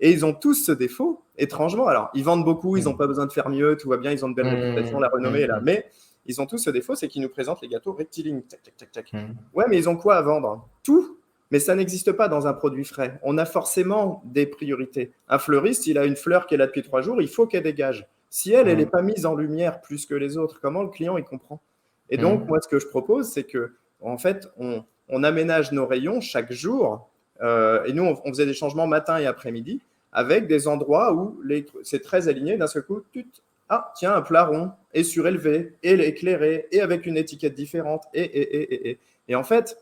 Et ils ont tous ce défaut, étrangement. Alors, ils vendent beaucoup, ils n'ont mmh. pas besoin de faire mieux, tout va bien, ils ont de belles mmh. réputations, la renommée est là. Mais ils ont tous ce défaut, c'est qu'ils nous présentent les gâteaux rectilignes. Ouais, mais ils ont quoi à vendre? Tout. Mais ça n'existe pas dans un produit frais. On a forcément des priorités. Un fleuriste, il a une fleur qui est là depuis trois jours, il faut qu'elle dégage. Si elle, elle n'est pas mise en lumière plus que les autres, comment le client il comprend? Et donc, mm. moi, ce que je propose, c'est que, en fait, on, aménage nos rayons chaque jour. Euh, et nous, on, faisait des changements matin et après-midi avec des endroits où c'est très aligné. D'un seul coup, tu ah, tiens, un plat rond et surélevé et éclairé et avec une étiquette différente. Et, et, et, et, et. en fait,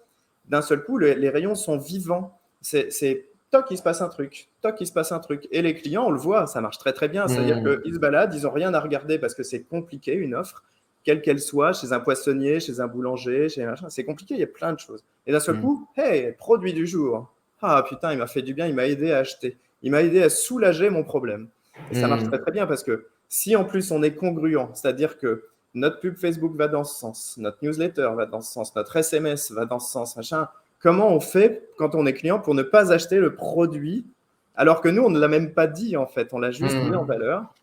d'un seul coup, les rayons sont vivants. C'est toc, il se passe un truc, toc, il se passe un truc. Et les clients, on le voit, ça marche très très bien. C'est-à-dire mmh. qu'ils se baladent, ils n'ont rien à regarder parce que c'est compliqué, une offre, quelle qu'elle soit, chez un poissonnier, chez un boulanger, chez machin, c'est compliqué, il y a plein de choses. Et d'un seul mmh. coup, hey, produit du jour. Ah putain, il m'a fait du bien, il m'a aidé à acheter. Il m'a aidé à soulager mon problème. Et ça marche mmh. très très bien parce que si en plus on est congruent, c'est-à-dire que notre pub Facebook va dans ce sens, notre newsletter va dans ce sens, notre SMS va dans ce sens, machin, comment on fait quand on est client pour ne pas acheter le produit alors que nous, on ne l'a même pas dit en fait, on l'a juste mis en hmm. valeur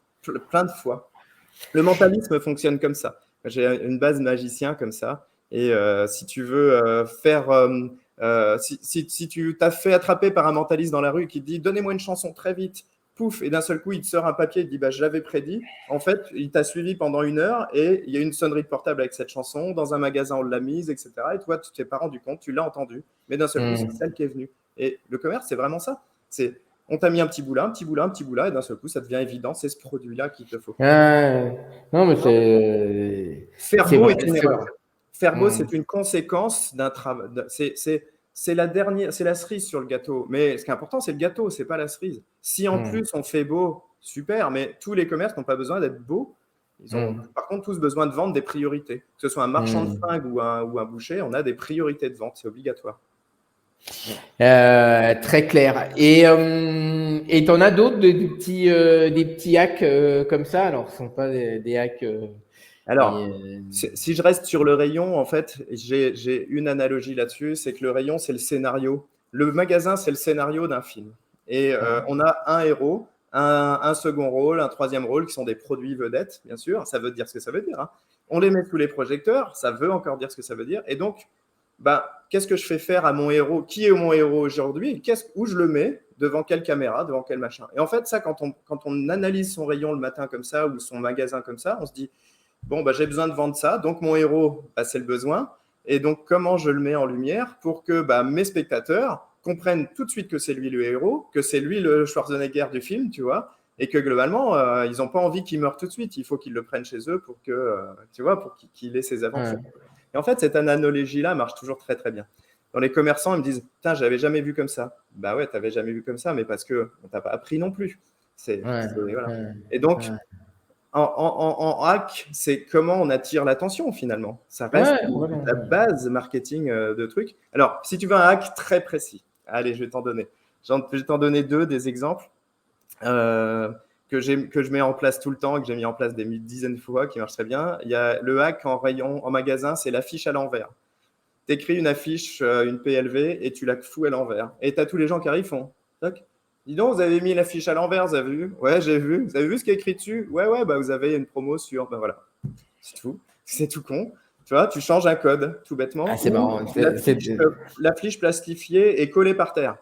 plein de fois. Le mentalisme fonctionne comme ça. J'ai une base magicien comme ça. Et euh, si tu veux euh, faire, euh, si, si, tu t'as fait attraper par un mentaliste dans la rue qui te dit donnez-moi une chanson très vite, pouf, et d'un seul coup, il te sort un papier, il dit bah, Je l'avais prédit. En fait, il t'a suivi pendant une heure et il y a une sonnerie de portable avec cette chanson. Dans un magasin, on l'a mise, etc. Et toi, tu t'es pas rendu compte, tu l'as entendu. Mais d'un seul coup, hmm. c'est celle qui est venue. Et le commerce, c'est vraiment ça. C'est on t'a mis un petit bout là, un petit bout là, un petit bout là, et d'un seul coup, ça devient évident, c'est ce produit-là qu'il te faut. non, mais c'est. Faire beau est, une erreur. Faire beau, hmm. c'est une conséquence d'un travail. C'est c'est la dernière, c'est la cerise sur le gâteau. Mais ce qui est important, c'est le gâteau, c'est pas la cerise. Si en hmm. plus on fait beau, super, mais tous les commerces n'ont pas besoin d'être beaux. Ils ont hmm. par contre tous besoin de vendre des priorités. Que ce soit un marchand de hmm. fringues ou un, ou un boucher, on a des priorités de vente, c'est obligatoire. Euh, très clair. Et euh, tu en as d'autres, des, petits, euh, des petits hacks comme ça? Alors, ce ne sont pas des, des hacks alors, euh, si je reste sur le rayon, en fait, j'ai une analogie là-dessus, c'est que le rayon, c'est le scénario. Le magasin, c'est le scénario d'un film. Et euh, on a un héros, un, second rôle, un troisième rôle, qui sont des produits vedettes, bien sûr. Ça veut dire ce que ça veut dire. Hein. On les met sous les projecteurs, ça veut encore dire ce que ça veut dire. Et donc, bah, qu'est-ce que je fais faire à mon héros? Qui est mon héros aujourd'hui? Où je le mets? Devant quelle caméra? Devant quel machin? Et en fait, ça, quand on, quand on analyse son rayon le matin comme ça ou son magasin comme ça, on se dit bon, bah, j'ai besoin de vendre ça. Donc, mon héros, bah, c'est le besoin. Et donc, comment je le mets en lumière pour que bah, mes spectateurs comprennent tout de suite que c'est lui le héros, que c'est lui le Schwarzenegger du film, tu vois, et que globalement, euh, ils n'ont pas envie qu'il meure tout de suite. Il faut qu'ils le prennent chez eux pour que, euh, tu vois, pour qu'il ait ses aventures. Et en fait, cette analogie-là marche toujours très très bien. Dans les commerçants, ils me disent Putain, j'avais jamais vu comme ça. Bah ouais, tu n'avais jamais vu comme ça, mais parce qu'on ne t'a pas appris non plus. C'est, Et donc, en, hack, c'est comment on attire l'attention finalement. Ça reste la base marketing euh, de trucs. Alors, si tu veux un hack très précis, allez, je vais t'en donner. Je vais t'en donner deux, des exemples euh, que, que je mets en place tout le temps, que j'ai mis en place des dizaines de fois, qui marchent très bien. Il y a le hack en rayon, en magasin, c'est l'affiche à l'envers. Tu écris une affiche, euh, une PLV, et tu la fous à l'envers. Et tu as tous les gens qui arrivent, font Dis donc, vous avez mis l'affiche à l'envers, vous avez vu? Ouais, j'ai vu. Vous avez vu ce qui est écrit dessus? Ouais, ouais, bah vous avez une promo sur. Ben voilà. C'est tout. C'est tout con. Tu vois, tu changes un code, tout bêtement. Ah, c'est marrant. L'affiche plastifiée est collée par terre.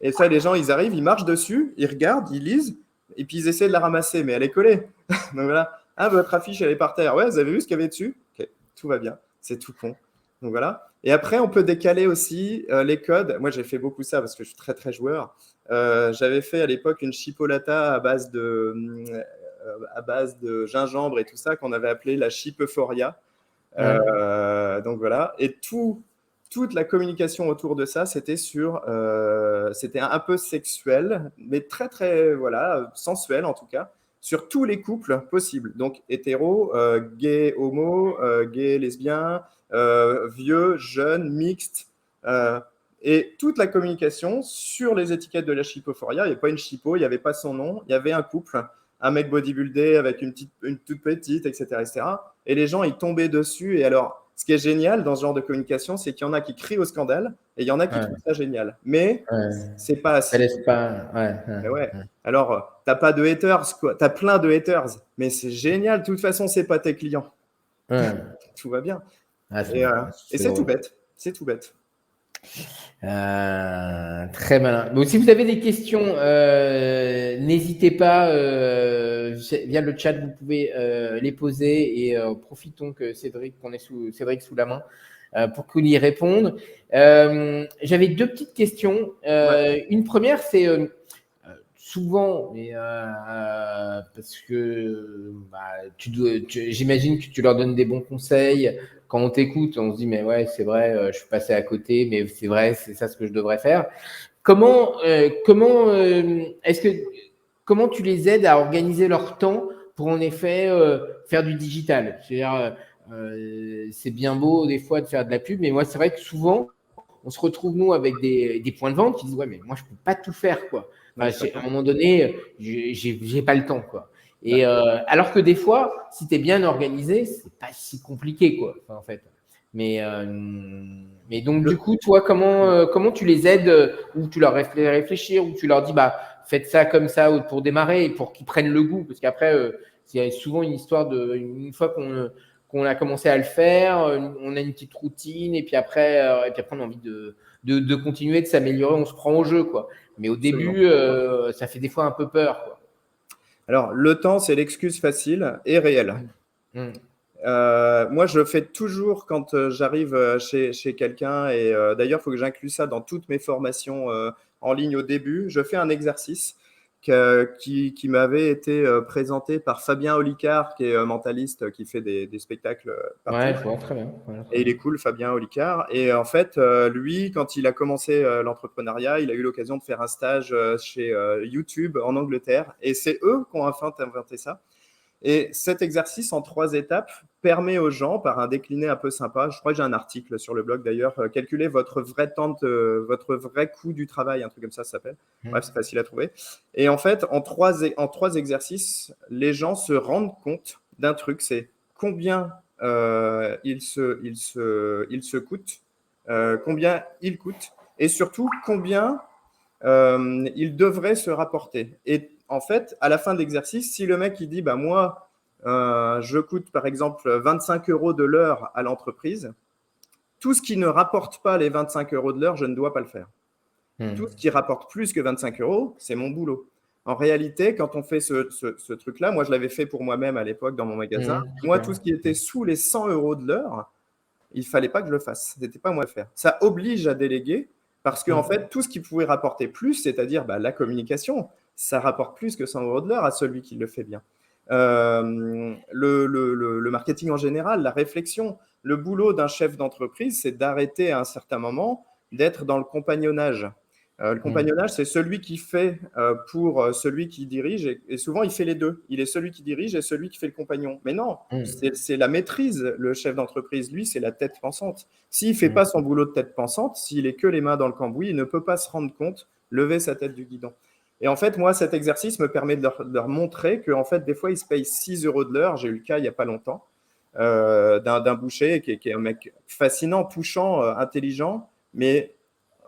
Et ça, les gens, ils arrivent, ils marchent dessus, ils regardent, ils lisent, et puis ils essaient de la ramasser, mais elle est collée. Donc voilà. Ah, votre affiche, elle est par terre. Ouais, vous avez vu ce qu'il y avait dessus? Ok, tout va bien. C'est tout con. Donc voilà. Et après, on peut décaler aussi euh, les codes. Moi, j'ai fait beaucoup ça parce que je suis très, très joueur. Euh, j'avais fait à l'époque une chipolata à base de, euh, à base de gingembre et tout ça qu'on avait appelé la chipophoria. donc voilà. Et tout, toute la communication autour de ça, c'était sur, c'était un peu sexuel, mais très très voilà sensuel en tout cas, sur tous les couples possibles. Donc hétéro, gay, homo, gay, lesbien, euh, vieux, jeune, mixte. Euh, et toute la communication sur les étiquettes de la chipophoria, il n'y avait pas une chipo, il n'y avait pas son nom, il y avait un couple, un mec bodybuildé avec une, petite, une toute petite, etc., etc. Et les gens, ils tombaient dessus. Et alors, ce qui est génial dans ce genre de communication, c'est qu'il y en a qui crient au scandale et il y en a qui trouvent ça génial. Mais c'est pas assez. laisse pas. Ouais, Alors, t'as pas de haters, quoi. T'as plein de haters, mais c'est génial. De toute façon, c'est pas tes clients. Tout va bien. Ah, euh, et, c'est tout bête. C'est tout bête. Euh, très malin. Donc, si vous avez des questions, euh, n'hésitez pas via le chat, vous pouvez les poser et profitons que Cédric, qu'on est sous Cédric sous la main pour qu'on y réponde. J'avais deux petites questions. Une première, c'est souvent, mais parce que bah, j'imagine que tu leur donnes des bons conseils quand on t'écoute, on se dit, mais ouais, c'est vrai, euh, je suis passé à côté, mais c'est vrai, c'est ça ce que je devrais faire. Comment, euh, comment, euh, est-ce que, comment tu les aides à organiser leur temps pour en effet faire du digital? C'est-à-dire, c'est bien beau des fois de faire de la pub, mais moi, c'est vrai que souvent, on se retrouve, nous, avec des, des, points de vente qui disent, ouais, mais moi, je peux pas tout faire, quoi. à un moment donné, j'ai pas le temps, quoi. Et euh, alors que des fois, si tu es bien organisé, c'est pas si compliqué, quoi, en fait. Mais, euh, mais donc, du coup, toi, comment, euh, comment tu les aides ou tu leur fais réfléchir ou tu leur dis, bah, faites ça comme ça pour démarrer et pour qu'ils prennent le goût? Parce qu'après, c'est souvent une histoire de. Une fois qu'on qu'on a commencé à le faire, on a une petite routine et puis après, et puis après on a envie de, de, de continuer, de s'améliorer, on se prend au jeu. quoi. Mais au début, ça fait des fois un peu peur. Quoi. Alors, le temps, c'est l'excuse facile et réelle. Mm. Euh, moi, je le fais toujours quand euh, j'arrive euh, chez, chez quelqu'un. Et d'ailleurs, il faut que j'inclue ça dans toutes mes formations en ligne au début. Je fais un exercice qui, qui m'avait été euh, présenté par Fabien Olicard, qui est mentaliste, qui fait des, des spectacles. Ouais, très bien. Et il est cool, Fabien Olicard. Et en fait, euh, lui, quand il a commencé euh, l'entrepreneuriat, il a eu l'occasion de faire un stage chez YouTube en Angleterre. Et c'est eux qui ont enfin inventé ça. Et cet exercice en trois étapes permet aux gens, par un décliné un peu sympa, je crois que j'ai un article sur le blog d'ailleurs, euh, calculer votre vrai temps, votre vrai coût du travail, un truc comme ça, ça s'appelle. Mmh. Bref, c'est facile à trouver. Et en fait, en trois, en trois exercices, les gens se rendent compte d'un truc, c'est combien euh, il, se, il, se, se coûte, euh, combien il coûte, et surtout combien il devrait se rapporter. Et en fait, à la fin de l'exercice, si le mec il dit bah moi euh, je coûte par exemple 25 euros de l'heure à l'entreprise, tout ce qui ne rapporte pas les 25 euros de l'heure, je ne dois pas le faire. Hmm. Tout ce qui rapporte plus que 25 euros, c'est mon boulot. En réalité, quand on fait ce, truc-là, moi je l'avais fait pour moi-même à l'époque dans mon magasin. Hmm. Moi, tout ce qui était sous les 100 euros de l'heure, il fallait pas que je le fasse. Ce n'était pas moi à faire. Ça oblige à déléguer parce qu'en en hmm. fait, tout ce qui pouvait rapporter plus, c'est-à-dire bah, la communication, ça rapporte plus que 100 euros de l'heure à celui qui le fait bien. Euh, le, marketing en général, la réflexion, le boulot d'un chef d'entreprise, c'est d'arrêter à un certain moment d'être dans le compagnonnage. Euh, le mm. compagnonnage, c'est celui qui fait euh, pour celui qui dirige, et, souvent il fait les deux. Il est celui qui dirige et celui qui fait le compagnon. Mais non, mm. c'est la maîtrise, le chef d'entreprise. Lui, c'est la tête pensante. S'il ne fait mm. pas son boulot de tête pensante, s'il est que les mains dans le cambouis, il ne peut pas se rendre compte, lever sa tête du guidon. Et en fait, moi, cet exercice me permet de leur, montrer qu'en fait, des fois, ils se payent 6 euros de l'heure. J'ai eu le cas il n'y a pas longtemps euh, d'un boucher qui est, un mec fascinant, touchant, euh, intelligent, mais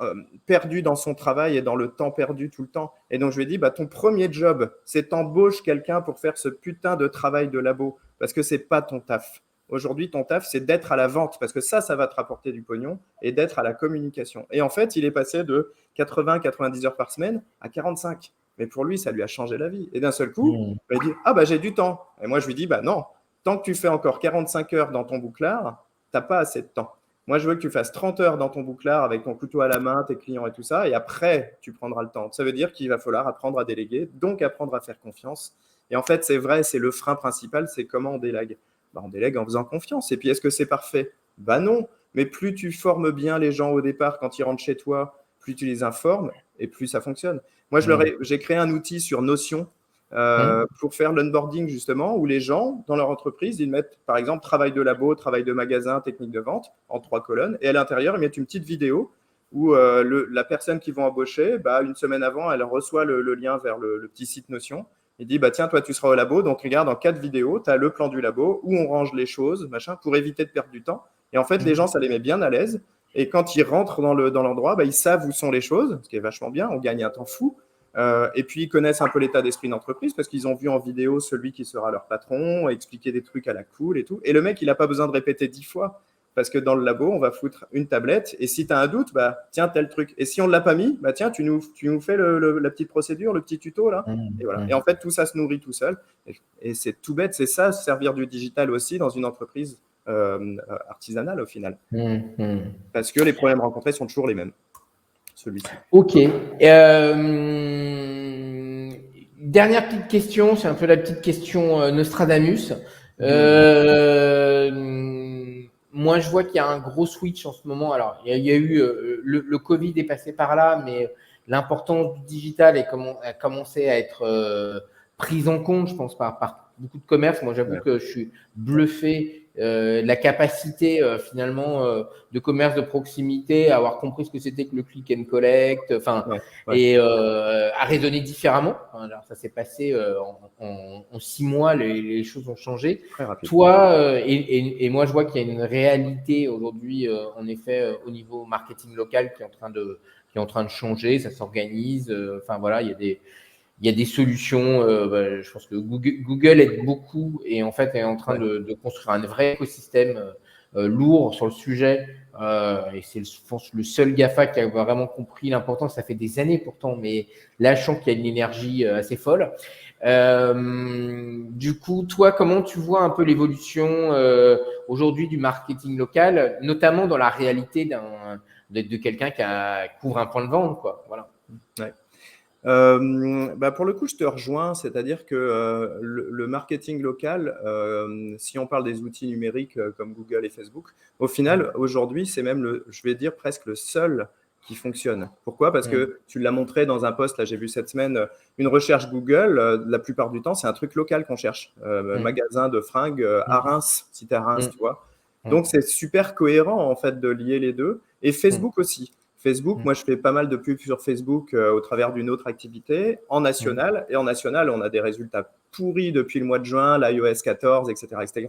euh, perdu dans son travail et dans le temps perdu tout le temps. Et donc, je lui ai dit, bah, ton premier job, c'est t'embauches quelqu'un pour faire ce putain de travail de labo, parce que c'est pas ton taf. Aujourd'hui, ton taf, c'est d'être à la vente, parce que ça, ça va te rapporter du pognon, et d'être à la communication. Et en fait, il est passé de 80-90 heures par semaine à 45. Mais pour lui, ça lui a changé la vie. Et d'un seul coup, mmh. il dit Ah, bah j'ai du temps. Et moi, je lui dis Bah non, tant que tu fais encore 45 heures dans ton bouclard, tu n'as pas assez de temps. Moi, je veux que tu fasses 30 heures dans ton bouclard avec ton couteau à la main, tes clients et tout ça, et après, tu prendras le temps. Ça veut dire qu'il va falloir apprendre à déléguer, donc apprendre à faire confiance. Et en fait, c'est vrai, c'est le frein principal, c'est comment on délègue. Bah, on délègue en faisant confiance. Et puis, est-ce que c'est parfait? Bah non. Mais plus tu formes bien les gens au départ quand ils rentrent chez toi, plus tu les informes et plus ça fonctionne. Moi, mmh. j'ai créé un outil sur Notion euh, mmh. pour faire l'onboarding justement, où les gens, dans leur entreprise, ils mettent par exemple travail de labo, travail de magasin, technique de vente en trois colonnes, et à l'intérieur, ils mettent une petite vidéo où euh, la personne qu'ils vont embaucher, bah, une semaine avant, elle reçoit le, lien vers le, petit site Notion il dit, bah, tiens, toi, tu seras au labo, donc regarde, en quatre vidéos, tu as le plan du labo, où on range les choses, machin, pour éviter de perdre du temps. Et en fait, les mhm. gens, ça les met bien à l'aise. Et quand ils rentrent dans l'endroit, bah, ils savent où sont les choses, ce qui est vachement bien, on gagne un temps fou. Euh, et puis, ils connaissent un peu l'état d'esprit d'entreprise parce qu'ils ont vu en vidéo celui qui sera leur patron, expliquer des trucs à la cool et tout. Et le mec, il n'a pas besoin de répéter dix fois parce que dans le labo, on va foutre une tablette. Et si tu as un doute, bah, tiens, tel truc. Et si on ne l'a pas mis, bah, tiens, tu nous, tu nous fais la petite procédure, le petit tuto. là. Mmh, et, voilà. Mmh. et en fait, tout ça se nourrit tout seul. Et, c'est tout bête, c'est ça, servir du digital aussi dans une entreprise euh, artisanale au final. Mmh, parce que les problèmes rencontrés sont toujours les mêmes. Celui-ci. Ok. Euh, dernière petite question, c'est un peu la petite question euh, Nostradamus. Euh, moi, je vois qu'il y a un gros switch en ce moment. Alors, il y a, eu euh, le, Covid est passé par là, mais l'importance du digital a commencé à être euh, prise en compte, je pense, par, par beaucoup de commerces. Moi, j'avoue que je suis bluffé euh, la capacité euh, finalement euh, de commerce de proximité à avoir compris ce que c'était que le click and collect, enfin, et à raisonner différemment. alors, ça s'est passé en, six mois, les, choses ont changé. Toi et, et, moi, je vois qu'il y a une réalité aujourd'hui, en effet, au niveau marketing local qui est en train de qui est en train de changer, ça s'organise. Enfin voilà, il y a des il y a des solutions. Euh, bah, je pense que Google, aide beaucoup et en fait est en train de, construire un vrai écosystème euh, euh, lourd sur le sujet. et c'est, je pense, le seul GAFA qui a vraiment compris l'importance. Ça fait des années pourtant, mais là, je sens qu'il y a une énergie assez folle. du coup, toi, comment tu vois un peu l'évolution aujourd'hui du marketing local, notamment dans la réalité d'un, de, de quelqu'un qui a, couvre un point de vente, quoi. Voilà. Ouais. Euh, bah, pour le coup, je te rejoins, c'est-à-dire que euh, le, marketing local, euh, si on parle des outils numériques comme Google et Facebook, au final, aujourd'hui, c'est même, le, je vais dire, presque le seul qui fonctionne. Pourquoi? Parce que tu l'as montré dans un post, là j'ai vu cette semaine, une recherche Google, la plupart du temps, c'est un truc local qu'on cherche. Magasin de fringues à Reims, si tu à Reims, tu vois. Donc c'est super cohérent en fait de lier les deux. Et Facebook aussi. Facebook, mm. moi je fais pas mal de pubs sur Facebook euh, au travers d'une autre activité en national. Mm. Et en national, on a des résultats pourris depuis le mois de juin, l'iOS 14, etc. etc.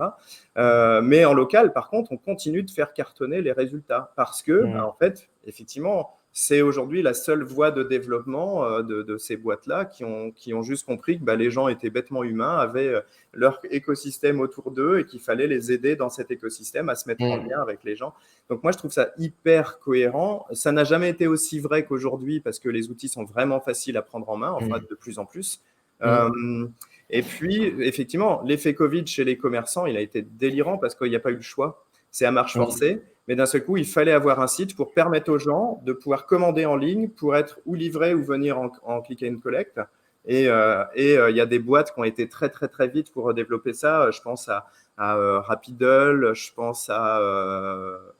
Euh, mais en local, par contre, on continue de faire cartonner les résultats parce que, mm. bah, en fait, effectivement, c'est aujourd'hui la seule voie de développement euh, de, ces boîtes-là qui ont, qui ont juste compris que bah, les gens étaient bêtement humains, avaient euh, leur écosystème autour d'eux et qu'il fallait les aider dans cet écosystème à se mettre en mmh. lien avec les gens. Donc moi, je trouve ça hyper cohérent. Ça n'a jamais été aussi vrai qu'aujourd'hui parce que les outils sont vraiment faciles à prendre en main, en mmh. de plus en plus. Mmh. Euh, et puis, effectivement, l'effet Covid chez les commerçants, il a été délirant parce qu'il n'y a pas eu le choix. C'est à marche forcée. Mais d'un seul coup, il fallait avoir un site pour permettre aux gens de pouvoir commander en ligne pour être ou livré ou venir en, en click and collect. Et euh, euh, il y a des boîtes qui ont été très, très, très vite pour développer ça. Je pense à, à euh, Rapidle, je pense à,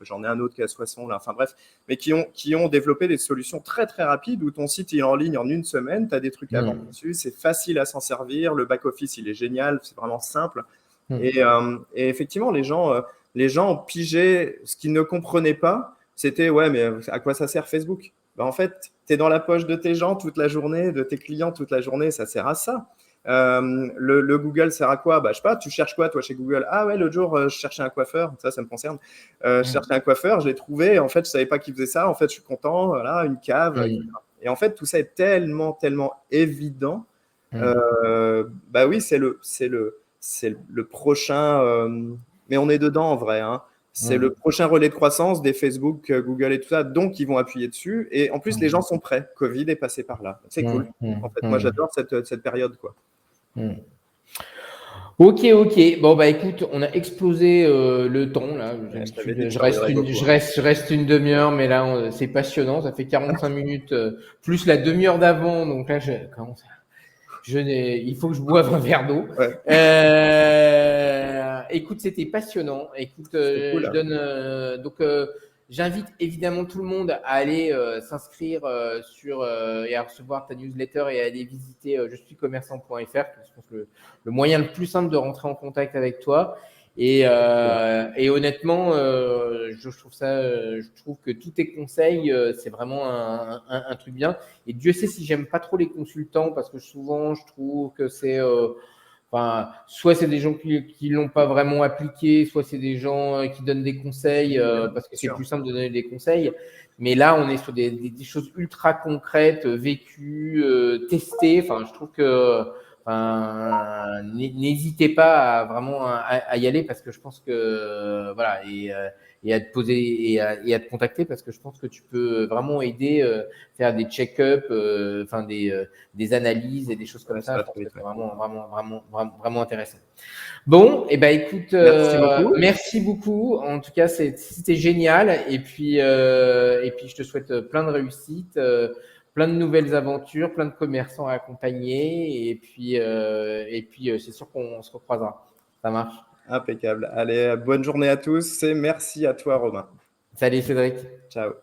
j'en ai un autre qui a Soissons, là, enfin bref, mais qui ont, qui ont développé des solutions très, très rapides où ton site est en ligne en une semaine, tu as des trucs à vendre mmh. dessus, c'est facile à s'en servir, le back-office, il est génial, c'est vraiment simple. Mmh. Et, et, effectivement, les gens les gens ont pigé ce qu'ils ne comprenaient pas. C'était ouais, mais à quoi ça sert Facebook? Ben, En fait, tu es dans la poche de tes gens toute la journée, de tes clients toute la journée, ça sert à ça. Euh, le, Google sert à quoi? Bah, Je sais pas, tu cherches quoi toi chez Google? Ah ouais, l'autre jour, euh, je cherchais un coiffeur, ça, ça me concerne. Euh, je cherchais un coiffeur, je l'ai trouvé, en fait, je savais pas qui faisait ça, en fait, je suis content, voilà, une cave. Et en fait, tout ça est tellement, tellement évident. bah oui, c'est le, c'est le, c'est le prochain mais on est dedans en vrai. Hein. C'est le prochain relais de croissance des Facebook, euh, Google et tout ça, donc ils vont appuyer dessus. Et en plus, les gens sont prêts. Covid est passé par là. C'est cool. En fait, moi, j'adore cette, cette, période. quoi. Ok, ok. Bon, bah écoute, on a explosé euh, le temps. Là. Je, reste une, je, reste, je reste une demi-heure, mais là, c'est passionnant. Ça fait 45 minutes, euh, plus la demi-heure d'avant. Donc là, je commence je il faut que je boive un verre d'eau. Euh, écoute, c'était passionnant. Écoute, euh, je hein. donne euh, donc j'invite évidemment tout le monde à aller s'inscrire sur et à recevoir ta newsletter et à aller visiter je suis commerçant.fr. Je pense que le, le, moyen le plus simple de rentrer en contact avec toi. Et, euh, et honnêtement, euh, je, trouve ça, je trouve que tous tes conseils, euh, c'est vraiment un, un, un, truc bien. Et Dieu sait si j'aime pas trop les consultants parce que souvent, je trouve que c'est, euh, enfin, soit c'est des gens qui, qui l'ont pas vraiment appliqué, soit c'est des gens euh, qui donnent des conseils parce que c'est plus simple de donner des conseils. Mais là, on est sur des, des, des choses ultra concrètes, vécues, testées. Enfin, je trouve que N'hésitez pas à vraiment à, y aller parce que je pense que voilà et, euh, et à te poser et à, te contacter parce que je pense que tu peux vraiment aider, euh, faire des check-up, euh, enfin des, des analyses et des choses comme ça. c'est vraiment, vraiment, vraiment, vraiment, intéressant. Bon, et eh ben écoute, merci beaucoup. merci beaucoup. En tout cas, c'était génial. Et puis, et puis, je te souhaite plein de réussite plein de nouvelles aventures, plein de commerçants à accompagner. Et puis, euh, et puis euh, c'est sûr qu'on se recroisera. Ça marche. Impeccable. Allez, bonne journée à tous et merci à toi, Romain. Salut, Cédric. Ciao.